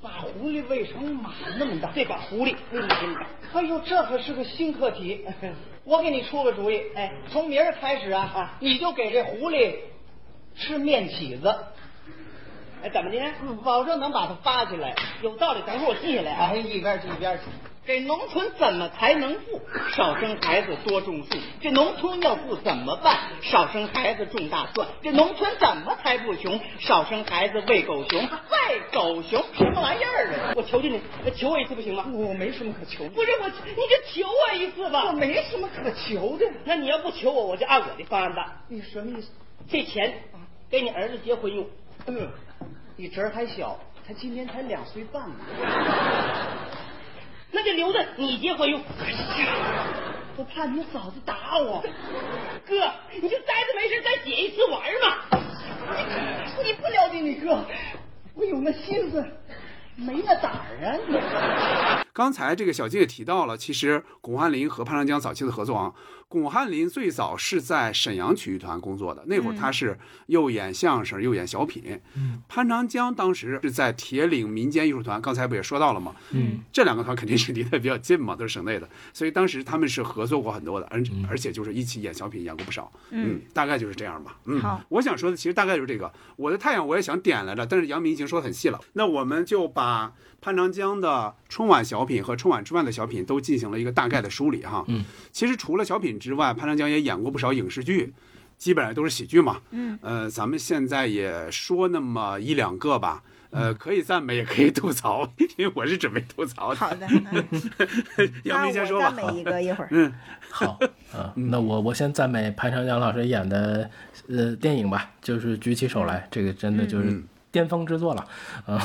把狐狸喂成马那么大？对，把狐狸喂马那么大。哎呦，这可是个新课题。我给你出个主意，哎，从明儿开始啊，你就给这狐狸吃面起子，哎，怎么的呢？保证能把它发起来。有道理，等会儿我记下来啊。哎，一边去一边去。这农村怎么才能富？少生孩子，多种树。这农村要富怎么办？少生孩子，种大蒜。这农村怎么才不穷？少生孩子，喂狗熊。喂狗熊什么玩意儿啊？我求求你，求我一次不行吗？我没什么可求的。不是我，你就求我一次吧。我没什么可求的。那你要不求我，我就按我的方案办。你什么意思？这钱给你儿子结婚用。嗯，你侄儿还小，他今年才两岁半呢。那就留着你结婚用。哎呀，我怕你嫂子打我。哥，你就待着没事再解一次玩嘛。你不了解你哥，我有那心思，没那胆儿啊你。刚才这个小金也提到了，其实巩汉林和潘长江早期的合作啊，巩汉林最早是在沈阳曲艺团工作的，那会儿他是又演相声又演小品。嗯，潘长江当时是在铁岭民间艺术团，刚才不也说到了吗？嗯，这两个团肯定是离得比较近嘛，都是省内的，所以当时他们是合作过很多的，而而且就是一起演小品，演过不少。嗯大概就是这样吧。嗯，好我想说的其实大概就是这个。我的太阳我也想点来着，但是杨明已经说得很细了，那我们就把潘长江的春晚小品和春晚之外的小品都进行了一个大概的梳理哈。嗯，其实除了小品之外，潘长江也演过不少影视剧，基本上都是喜剧嘛。嗯，呃，咱们现在也说那么一两个吧。呃，可以赞美也可以吐槽，因为我是准备吐槽的。好的，要不你先说吧。赞美一个一会儿。嗯，好啊，那我我先赞美潘长江老师演的呃电影吧，就是《举起手来》，这个真的就是巅峰之作了，啊，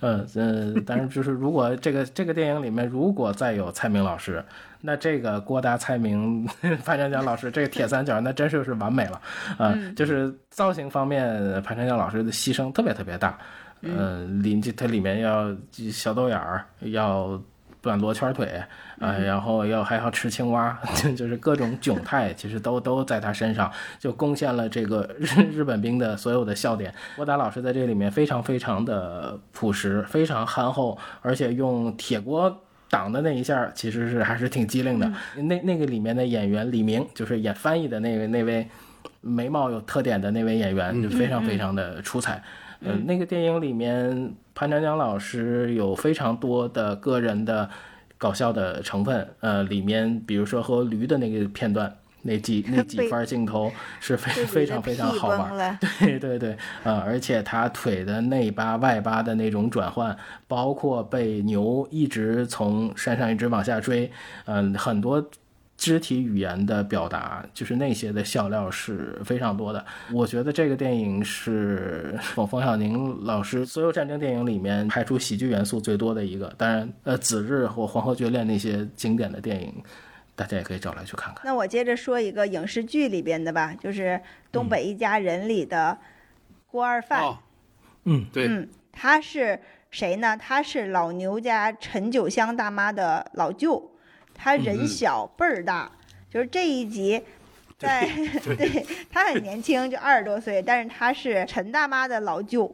嗯呃，但是就是如果这个 这个电影里面如果再有蔡明老师，那这个郭达、蔡明、潘长江老师这个铁三角，那真是是完美了，啊，就是造型方面，潘长江老师的牺牲特别特别大，嗯，里它里面要小豆眼儿，要短罗圈腿，啊、然后要还要吃青蛙，就是各种窘态，其实都都在他身上，就贡献了这个日日本兵的所有的笑点。郭达老师在这里面非常非常的朴实，非常憨厚，而且用铁锅。挡的那一下其实是还是挺机灵的。那那个里面的演员李明，就是演翻译的那个那位眉毛有特点的那位演员，就非常非常的出彩。呃，那个电影里面，潘长江老师有非常多的个人的搞笑的成分。呃，里面比如说和驴的那个片段，那几 那几番镜头是非非常非常好玩。对对对，呃，而且他腿的内八外八的那种转换，包括被牛一直从山上一直往下追，嗯、很多。肢体语言的表达，就是那些的笑料是非常多的。我觉得这个电影是冯冯小宁老师所有战争电影里面拍出喜剧元素最多的一个。当然，呃，《子日》或《黄河决恋》那些经典的电影，大家也可以找来去看看。那我接着说一个影视剧里边的吧，就是《东北一家人》里的郭二范。哦，嗯，对，嗯，他是谁呢？他是老牛家陈九香大妈的老舅。他人小辈儿大，就是这一集，在对 他很年轻，就二十多岁，但是他是陈大妈的老舅，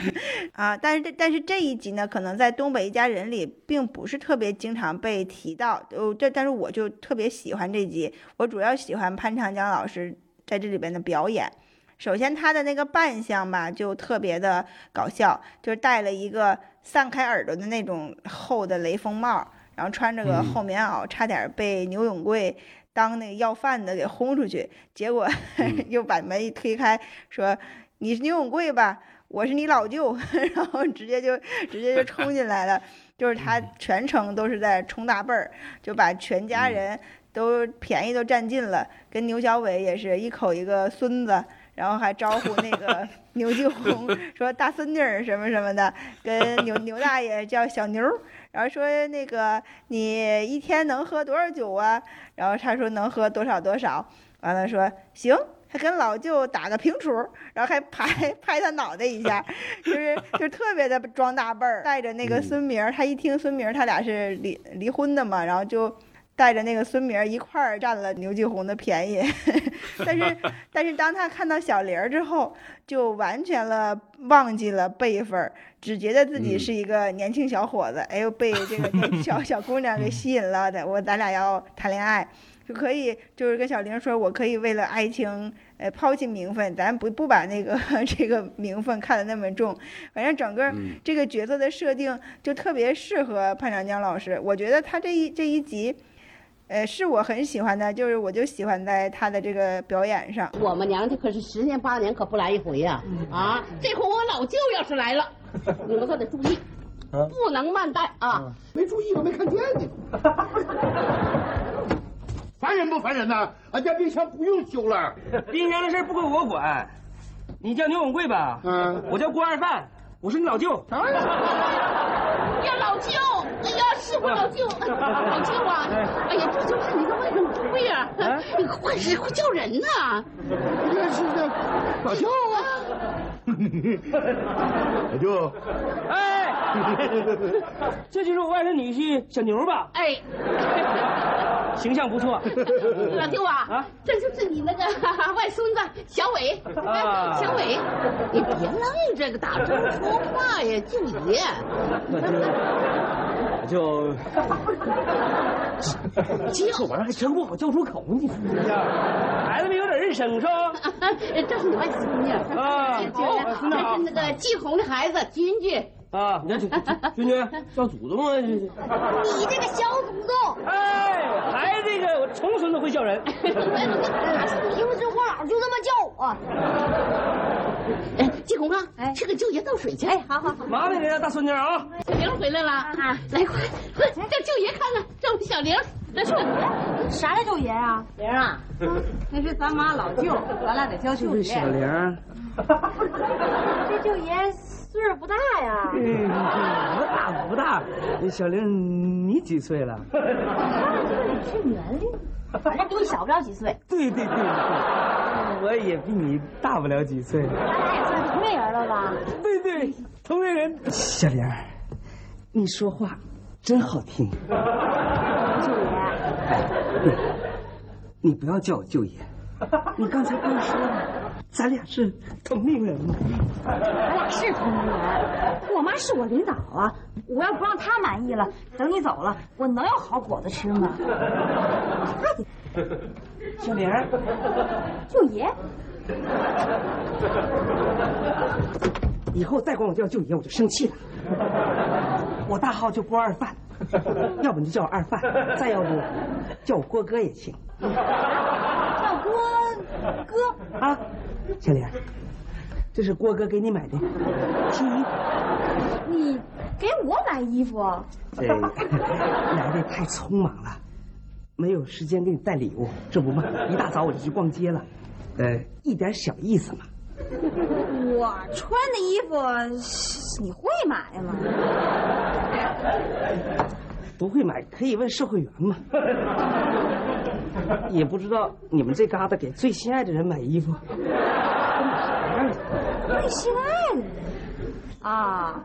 啊，但是这但是这一集呢，可能在《东北一家人》里并不是特别经常被提到，哦，这但是我就特别喜欢这集，我主要喜欢潘长江老师在这里边的表演。首先，他的那个扮相吧，就特别的搞笑，就是戴了一个散开耳朵的那种厚的雷锋帽。然后穿着个厚棉袄，差点被牛永贵当那个要饭的给轰出去。结果 又把门一推开，说：“你是牛永贵吧？我是你老舅。”然后直接就直接就冲进来了，就是他全程都是在冲大辈儿，就把全家人都便宜都占尽了。跟牛小伟也是一口一个孙子，然后还招呼那个 牛继红说大孙女儿什么什么的，跟牛牛大爷叫小牛。然后说那个你一天能喝多少酒啊？然后他说能喝多少多少。完了说行，还跟老舅打个平处，然后还拍 拍他脑袋一下，就是就是特别的装大辈儿，带着那个孙明儿。他一听孙明儿他俩是离离婚的嘛，然后就带着那个孙明儿一块儿占了牛继红的便宜。但是 但是当他看到小玲儿之后，就完全了忘记了辈分儿。只觉得自己是一个年轻小伙子，哎呦，被这个 小小姑娘给吸引了的，我咱俩要谈恋爱，就可以就是跟小玲说，我可以为了爱情，呃，抛弃名分，咱不不把那个这个名分看得那么重，反正整个这个角色的设定就特别适合潘长江老师，我觉得他这一这一集。呃，是我很喜欢的，就是我就喜欢在他的这个表演上。我们娘家可是十年八年可不来一回呀、啊！啊，这回我老舅要是来了，你们可得注意，不能慢待啊！没注意，我没看见你。烦人不烦人呐？俺家冰箱不用修了，冰箱的事不归我管。你叫牛永贵吧？嗯，我叫郭二范，我是你老舅。呀，老舅，哎呀，是我老舅，老舅啊！哎呀，这就是你的外甥朱贵啊！你快是会叫人呐！这是的，老舅啊！老舅，哎，这就是我外甥女婿小牛吧？哎，形象不错。老舅啊，啊，这就是你那个 外孙子小伟。啊，小伟，你别愣这个打中说话呀，舅爷。我就这玩意儿还真不好叫出口，你说孩子们有点认生是吧？这是你外孙女啊，这是那个季红的孩子君君。啊，你看君君叫祖宗啊！你这个小祖宗！哎，还这个我重孙子会叫人。平时话就这么叫我。哎济公啊，哎去给舅爷倒水去。哎，好好好。麻烦你了，大孙女啊！小玲回来了啊！来，快快叫舅爷看看，叫小玲。来，去。啥叫舅爷啊？玲啊，那是咱妈老舅，咱俩得叫舅爷。小玲，这舅爷岁数不大呀。嗯，不大不大。小玲，你几岁了？是年龄，反正比你小不了几岁。对对对对，我也比你大不了几岁。咱俩也算同龄人了吧？对对，同龄人。小玲，你说话真好听。舅爷，你你不要叫我舅爷，你刚才不是说了，咱俩是同龄人吗？咱俩是同龄人。我妈是我领导啊，我要不让她满意了，等你走了，我能有好果子吃吗？小玲，舅爷，以后再管我叫舅爷，我就生气了。我大号就郭二范，要不你就叫我二范，再要不叫我郭哥也行。叫郭哥啊，小玲，这是郭哥给你买的新衣服。你给我买衣服？这来的太匆忙了，没有时间给你带礼物。这不嘛，一大早我就去逛街了，呃，一点小意思嘛。我穿的衣服，你会买吗？不会买可以问售货员嘛。也不知道你们这旮瘩给最心爱的人买衣服？最心爱的人啊，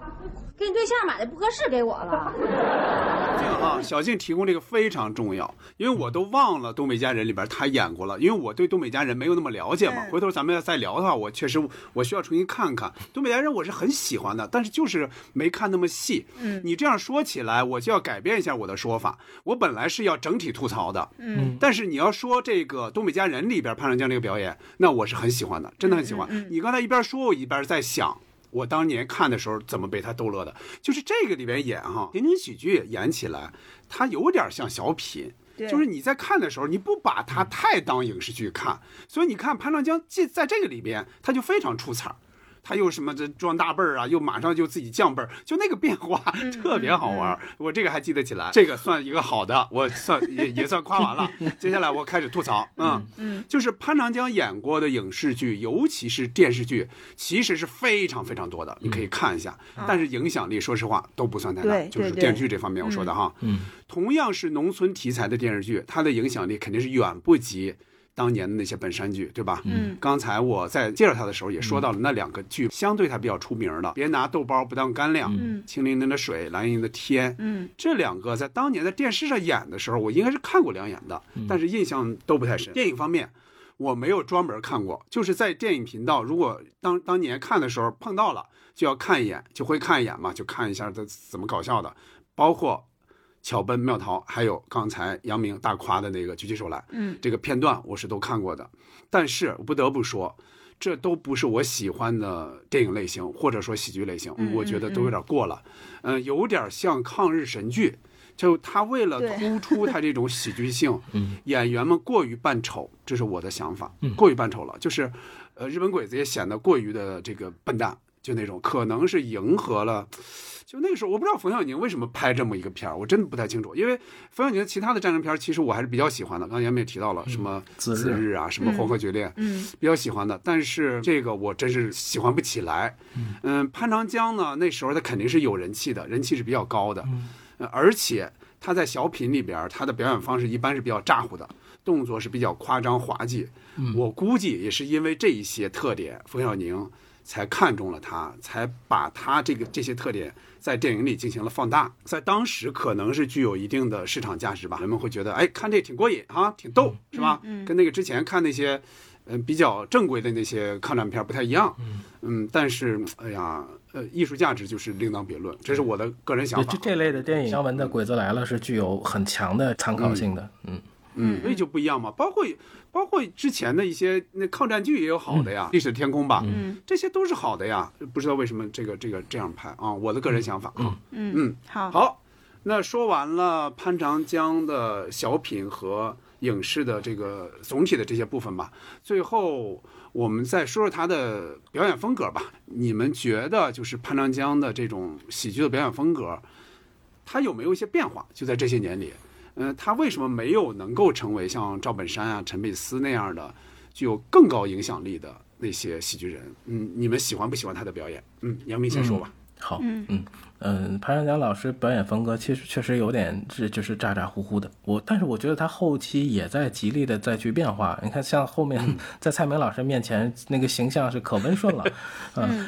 给你对象买的不合适，给我了。这个啊，小静提供这个非常重要，因为我都忘了《东北家人》里边他演过了，因为我对《东北家人》没有那么了解嘛。回头咱们要再聊的话，我确实我需要重新看看《东北家人》，我是很喜欢的，但是就是没看那么细。嗯你这样说起来，我就要改变一下我的说法。我本来是要整体吐槽的，嗯但是你要说这个《东北家人》里边潘长江这个表演，那我是很喜欢的，真的很喜欢。嗯你刚才一边说，我一边在想。我当年看的时候怎么被他逗乐的，就是这个里边演哈情景喜剧演起来，它有点像小品，就是你在看的时候，你不把它太当影视剧看，所以你看潘长江在在这个里边他就非常出彩儿。他又什么这装大辈儿啊，又马上就自己降辈儿，就那个变化特别好玩儿。我这个还记得起来，这个算一个好的，我算也也算夸完了。接下来我开始吐槽，嗯嗯，就是潘长江演过的影视剧，尤其是电视剧，其实是非常非常多的，你可以看一下。但是影响力，说实话都不算太大，就是电视剧这方面我说的哈。嗯，同样是农村题材的电视剧，它的影响力肯定是远不及。当年的那些本山剧，对吧？嗯刚才我在介绍他的时候也说到了那两个剧，相对他比较出名的，别拿豆包不当干粮，嗯清凌凌的水，蓝盈莹的天，嗯这两个在当年在电视上演的时候，我应该是看过两眼的，但是印象都不太深。电影方面，我没有专门看过，就是在电影频道，如果当当年看的时候碰到了，就要看一眼，就会看一眼嘛，就看一下这怎么搞笑的，包括。巧奔妙逃，还有刚才杨明大夸的那个举起手来，嗯。这个片段我是都看过的，但是我不得不说，这都不是我喜欢的电影类型，或者说喜剧类型，嗯我觉得都有点过了，嗯、有点像抗日神剧，就他为了突出他这种喜剧性，嗯演员们过于扮丑，这是我的想法，过于扮丑了，就是，呃，日本鬼子也显得过于的这个笨蛋，就那种可能是迎合了。就那个时候，我不知道冯小宁为什么拍这么一个片儿，我真的不太清楚。因为冯小宁其他的战争片儿，其实我还是比较喜欢的。刚才咱们也提到了什么自日啊，什么黄河决裂，嗯比较喜欢的。但是这个我真是喜欢不起来。嗯，潘长江呢，那时候他肯定是有人气的，人气是比较高的，呃而且他在小品里边儿，他的表演方式一般是比较咋呼的，动作是比较夸张滑稽。我估计也是因为这一些特点，冯小宁才看中了他，才把他这个这些特点在电影里进行了放大，在当时可能是具有一定的市场价值吧，人们会觉得，哎，看这挺过瘾哈，挺逗，是吧？跟那个之前看那些，嗯、比较正规的那些抗战片不太一样，嗯，但是，哎呀，呃，艺术价值就是另当别论，这是我的个人想法这。这类的电影，姜文的《鬼子来了》是具有很强的参考性的。嗯，嗯，所以就不一样嘛。包括包括之前的一些那抗战剧也有好的呀，历史的天空》吧，嗯这些都是好的呀。不知道为什么这个这个这样拍啊，我的个人想法啊。嗯嗯，好好，那说完了潘长江的小品和影视的这个总体的这些部分吧。最后我们再说说他的表演风格吧。你们觉得就是潘长江的这种喜剧的表演风格，他有没有一些变化？就在这些年里，嗯、他为什么没有能够成为像赵本山啊、陈佩斯那样的具有更高影响力的那些喜剧人？嗯，你们喜欢不喜欢他的表演？嗯，杨明先说吧。好，嗯嗯嗯，潘长江老师表演风格其实确实有点是就是咋咋呼呼的。我但是我觉得他后期也在极力的再去变化。你看，像后面在蔡明老师面前那个形象是可温顺了，嗯，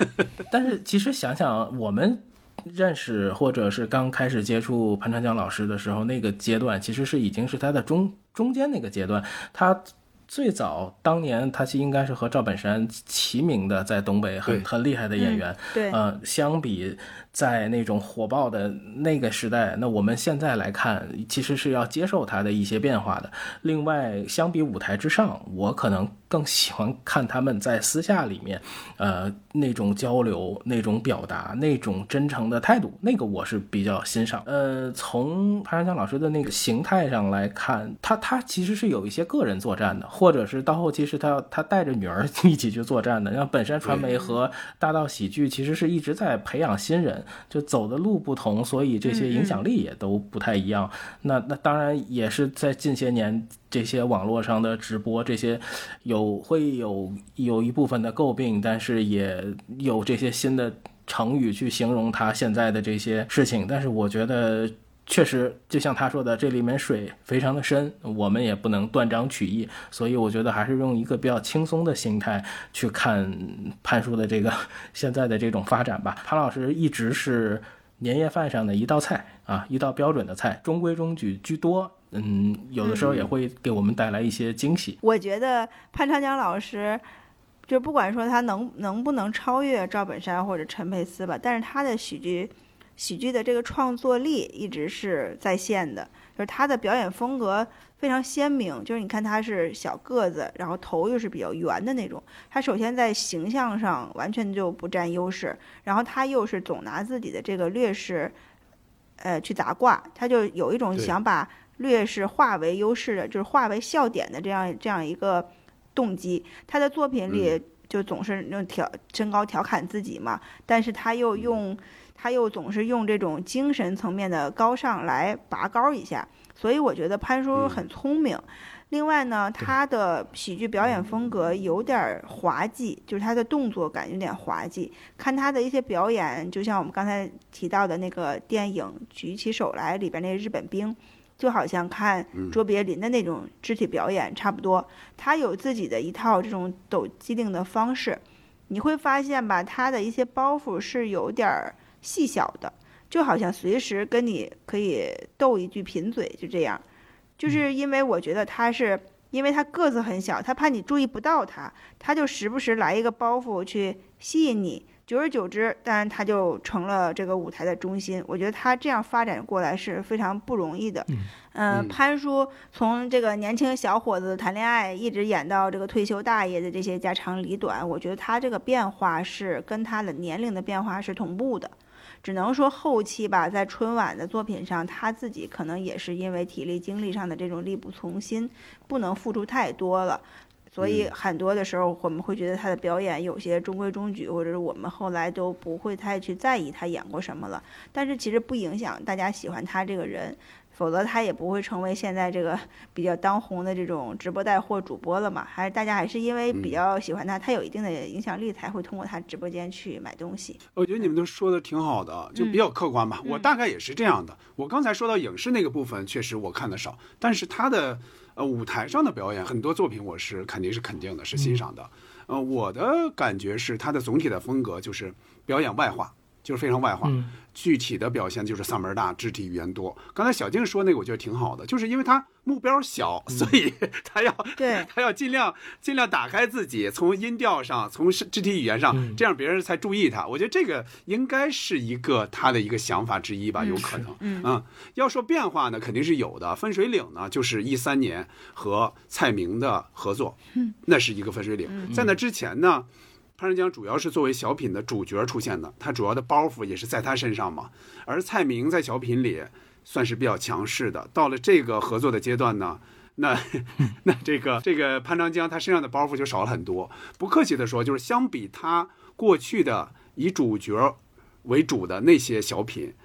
但是其实想想我们。认识或者是刚开始接触潘长江老师的时候，那个阶段其实是已经是他的中中间那个阶段。他最早当年他是应该是和赵本山齐名的，在东北很很厉害的演员。嗯对呃，相比在那种火爆的那个时代，那我们现在来看，其实是要接受他的一些变化的。另外，相比舞台之上，我可能更喜欢看他们在私下里面，呃，那种交流、那种表达、那种真诚的态度，那个我是比较欣赏。呃，从潘长江老师的那个形态上来看，他他其实是有一些个人作战的，或者是到后期是他他带着女儿 一起去作战的。像本山传媒和大道喜剧其实是一直在培养新人，就走的路不同，所以这些影响力也都不太一样。那那当然也是在近些年这些网络上的直播，这些有会有有一部分的诟病，但是也有这些新的成语去形容他现在的这些事情。但是我觉得。确实，就像他说的，这里面水非常的深，我们也不能断章取义，所以我觉得还是用一个比较轻松的心态去看潘叔的这个现在的这种发展吧。潘老师一直是年夜饭上的一道菜啊，一道标准的菜，中规中矩居多。嗯，有的时候也会给我们带来一些惊喜。我觉得潘长江老师，就不管说他能能不能超越赵本山或者陈佩斯吧，但是他的喜剧喜剧的这个创作力一直是在线的，就是他的表演风格非常鲜明。就是你看他是小个子，然后头又是比较圆的那种，他首先在形象上完全就不占优势，然后他又是总拿自己的这个劣势，呃，去砸挂，他就有一种想把劣势化为优势的，就是化为笑点的这样这样一个动机。他的作品里就总是用调身高调侃自己嘛，但是他又用他又总是用这种精神层面的高尚来拔高一下，所以我觉得潘叔很聪明。另外呢，他的喜剧表演风格有点儿滑稽，就是他的动作感有点滑稽。看他的一些表演，就像我们刚才提到的那个电影《举起手来》里边那个日本兵，就好像看卓别林的那种肢体表演差不多。他有自己的一套这种抖机灵的方式，你会发现吧，他的一些包袱是有点儿细小的，就好像随时跟你可以斗一句贫嘴，就这样。就是因为我觉得他是，因为他个子很小，他怕你注意不到他，他就时不时来一个包袱去吸引你。久而久之，当然他就成了这个舞台的中心。我觉得他这样发展过来是非常不容易的。嗯、嗯潘叔从这个年轻小伙子谈恋爱，一直演到这个退休大爷的这些家长里短，我觉得他这个变化是跟他的年龄的变化是同步的。只能说后期吧，在春晚的作品上，他自己可能也是因为体力精力上的这种力不从心，不能付出太多了。所以很多的时候，我们会觉得他的表演有些中规中矩，或者是我们后来都不会太去在意他演过什么了。但是其实不影响大家喜欢他这个人，否则他也不会成为现在这个 比较当红的这种直播带货主播了嘛。还是大家还是因为比较喜欢他，他有一定的影响力，才会通过他直播间去买东西。我觉得你们都说的挺好的，就比较客观吧。我大概也是这样的。我刚才说到影视那个部分，确实我看的少，但是他的呃舞台上的表演，很多作品我是肯定是肯定的，是欣赏的。呃，我的感觉是他的总体的风格就是表演外化，就是非常外化。嗯具体的表现就是嗓门大，肢体语言多。刚才小静说那个，我觉得挺好的，就是因为他目标小，所以 他要对 他要尽量尽量打开自己，从音调上，从肢肢体语言上，这样别人才注意他。我觉得这个应该是一个他的一个想法之一吧，有可能。嗯要说变化呢，肯定是有的。分水岭呢，就是一三年和蔡明的合作，嗯，那是一个分水岭。在那之前呢。潘长江主要是作为小品的主角出现的，他主要的包袱也是在他身上嘛。而蔡明在小品里算是比较强势的。到了这个合作的阶段呢，那那这个这个潘长江他身上的包袱就少了很多。不客气的说，就是相比他过去的以主角为主的那些小品，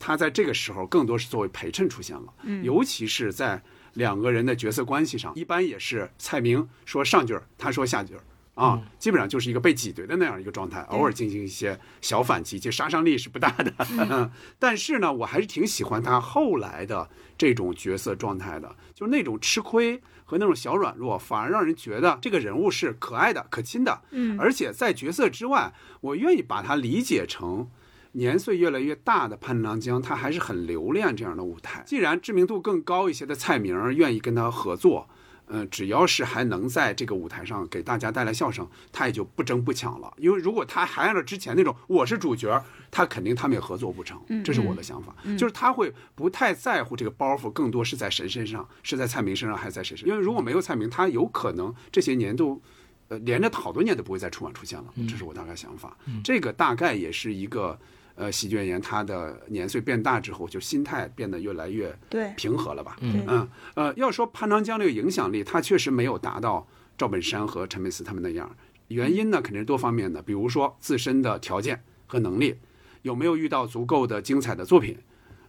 他在这个时候更多是作为陪衬出现了。嗯尤其是在两个人的角色关系上，一般也是蔡明说上句儿，他说下句儿。啊，基本上就是一个被挤兑的那样一个状态，偶尔进行一些小反击，其实杀伤力是不大的。嗯，但是呢，我还是挺喜欢他后来的这种角色状态的，就是那种吃亏和那种小软弱，反而让人觉得这个人物是可爱的、可亲的。嗯而且在角色之外，我愿意把它理解成。年岁越来越大的潘长江，他还是很留恋这样的舞台。既然知名度更高一些的蔡明愿意跟他合作，嗯、只要是还能在这个舞台上给大家带来笑声，他也就不争不抢了。因为如果他还按照之前那种我是主角，他肯定他们也合作不成嗯。这是我的想法，嗯就是他会不太在乎这个包袱，更多是在谁身上，是在蔡明身上，还是在谁身上？因为如果没有蔡明，他有可能这些年都。呃，连着好多年都不会在春晚出现了，这是我大概想法。这个大概也是一个呃喜剧演员他的年岁变大之后，就心态变得越来越对平和了吧？嗯嗯呃，要说潘长江这个影响力，他确实没有达到赵本山和陈佩斯他们那样。原因呢，肯定是多方面的，比如说自身的条件和能力，有没有遇到足够的精彩的作品，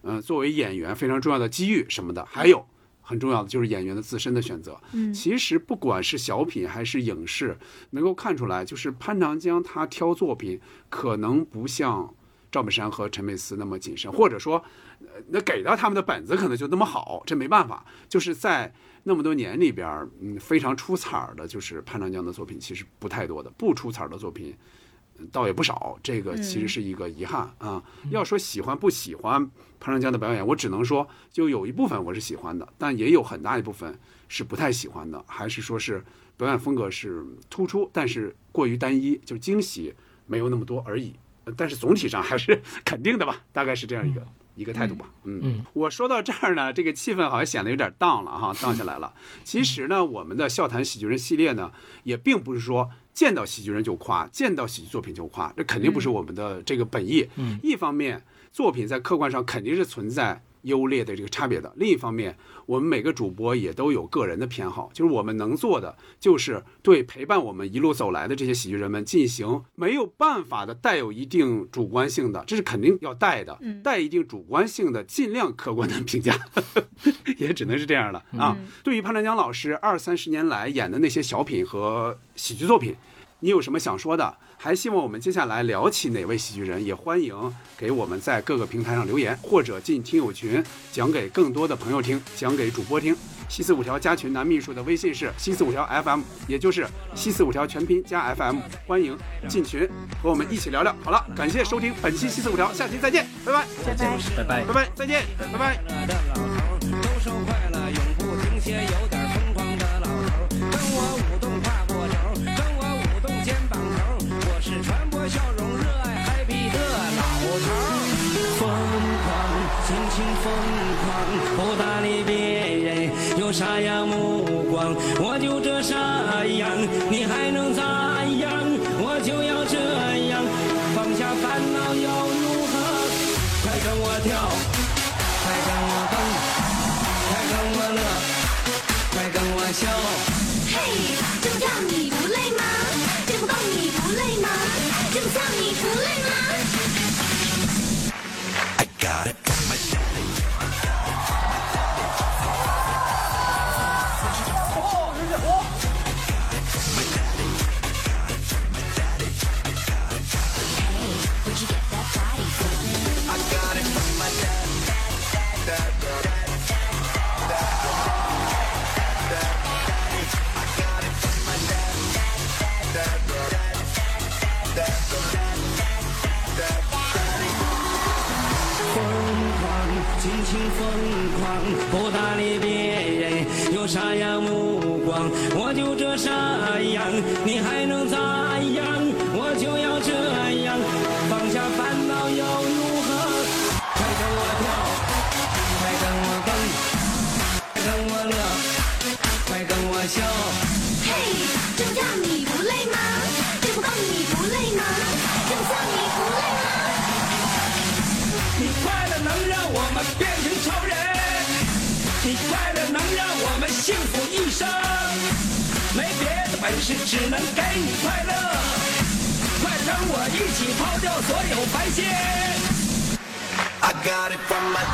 嗯、作为演员非常重要的机遇什么的，还有很重要的就是演员的自身的选择。嗯其实不管是小品还是影视，能够看出来，就是潘长江他挑作品可能不像赵本山和陈佩斯那么谨慎，或者说，呃那给到他们的本子可能就那么好，这没办法。就是在那么多年里边，嗯，非常出彩儿的，就是潘长江的作品其实不太多的，不出彩儿的作品。嗯倒也不少，这个其实是一个遗憾啊。要说喜欢不喜欢潘长江的表演，我只能说，就有一部分我是喜欢的，但也有很大一部分是不太喜欢的，还是说是表演风格是突出，但是过于单一，就惊喜没有那么多而已。呃但是总体上还是 肯定的吧，大概是这样一个。一个态度吧，嗯嗯，我说到这儿呢，这个气氛好像显得有点荡了哈，荡下来了。其实呢，我们的笑谈喜剧人系列呢，也并不是说见到喜剧人就夸，见到喜剧作品就夸，这肯定不是我们的这个本意。嗯一方面，作品在客观上肯定是存在优劣的这个差别的；另一方面，我们每个主播也都有个人的偏好，就是我们能做的，就是对陪伴我们一路走来的这些喜剧人们进行没有办法的带有一定主观性的，这是肯定要带的，嗯带一定主观性的，尽量客观的评价，也只能是这样了啊。嗯对于潘长江老师二三十年来演的那些小品和喜剧作品，你有什么想说的？还希望我们接下来聊起哪位喜剧人，也欢迎给我们在各个平台上留言，或者进听友群讲给更多的朋友听，讲给主播听。西四五条加群男秘书的微信是西四五条 FM，也就是西四五条全拼加 FM，欢迎进群和我们一起聊聊。好了，感谢收听本期西四五条，下期再见，拜拜，再见。拜拜拜。拜，再见，拜拜。人，的本事，只能给你快乐。快跟我一起抛掉所有烦心。I got it from my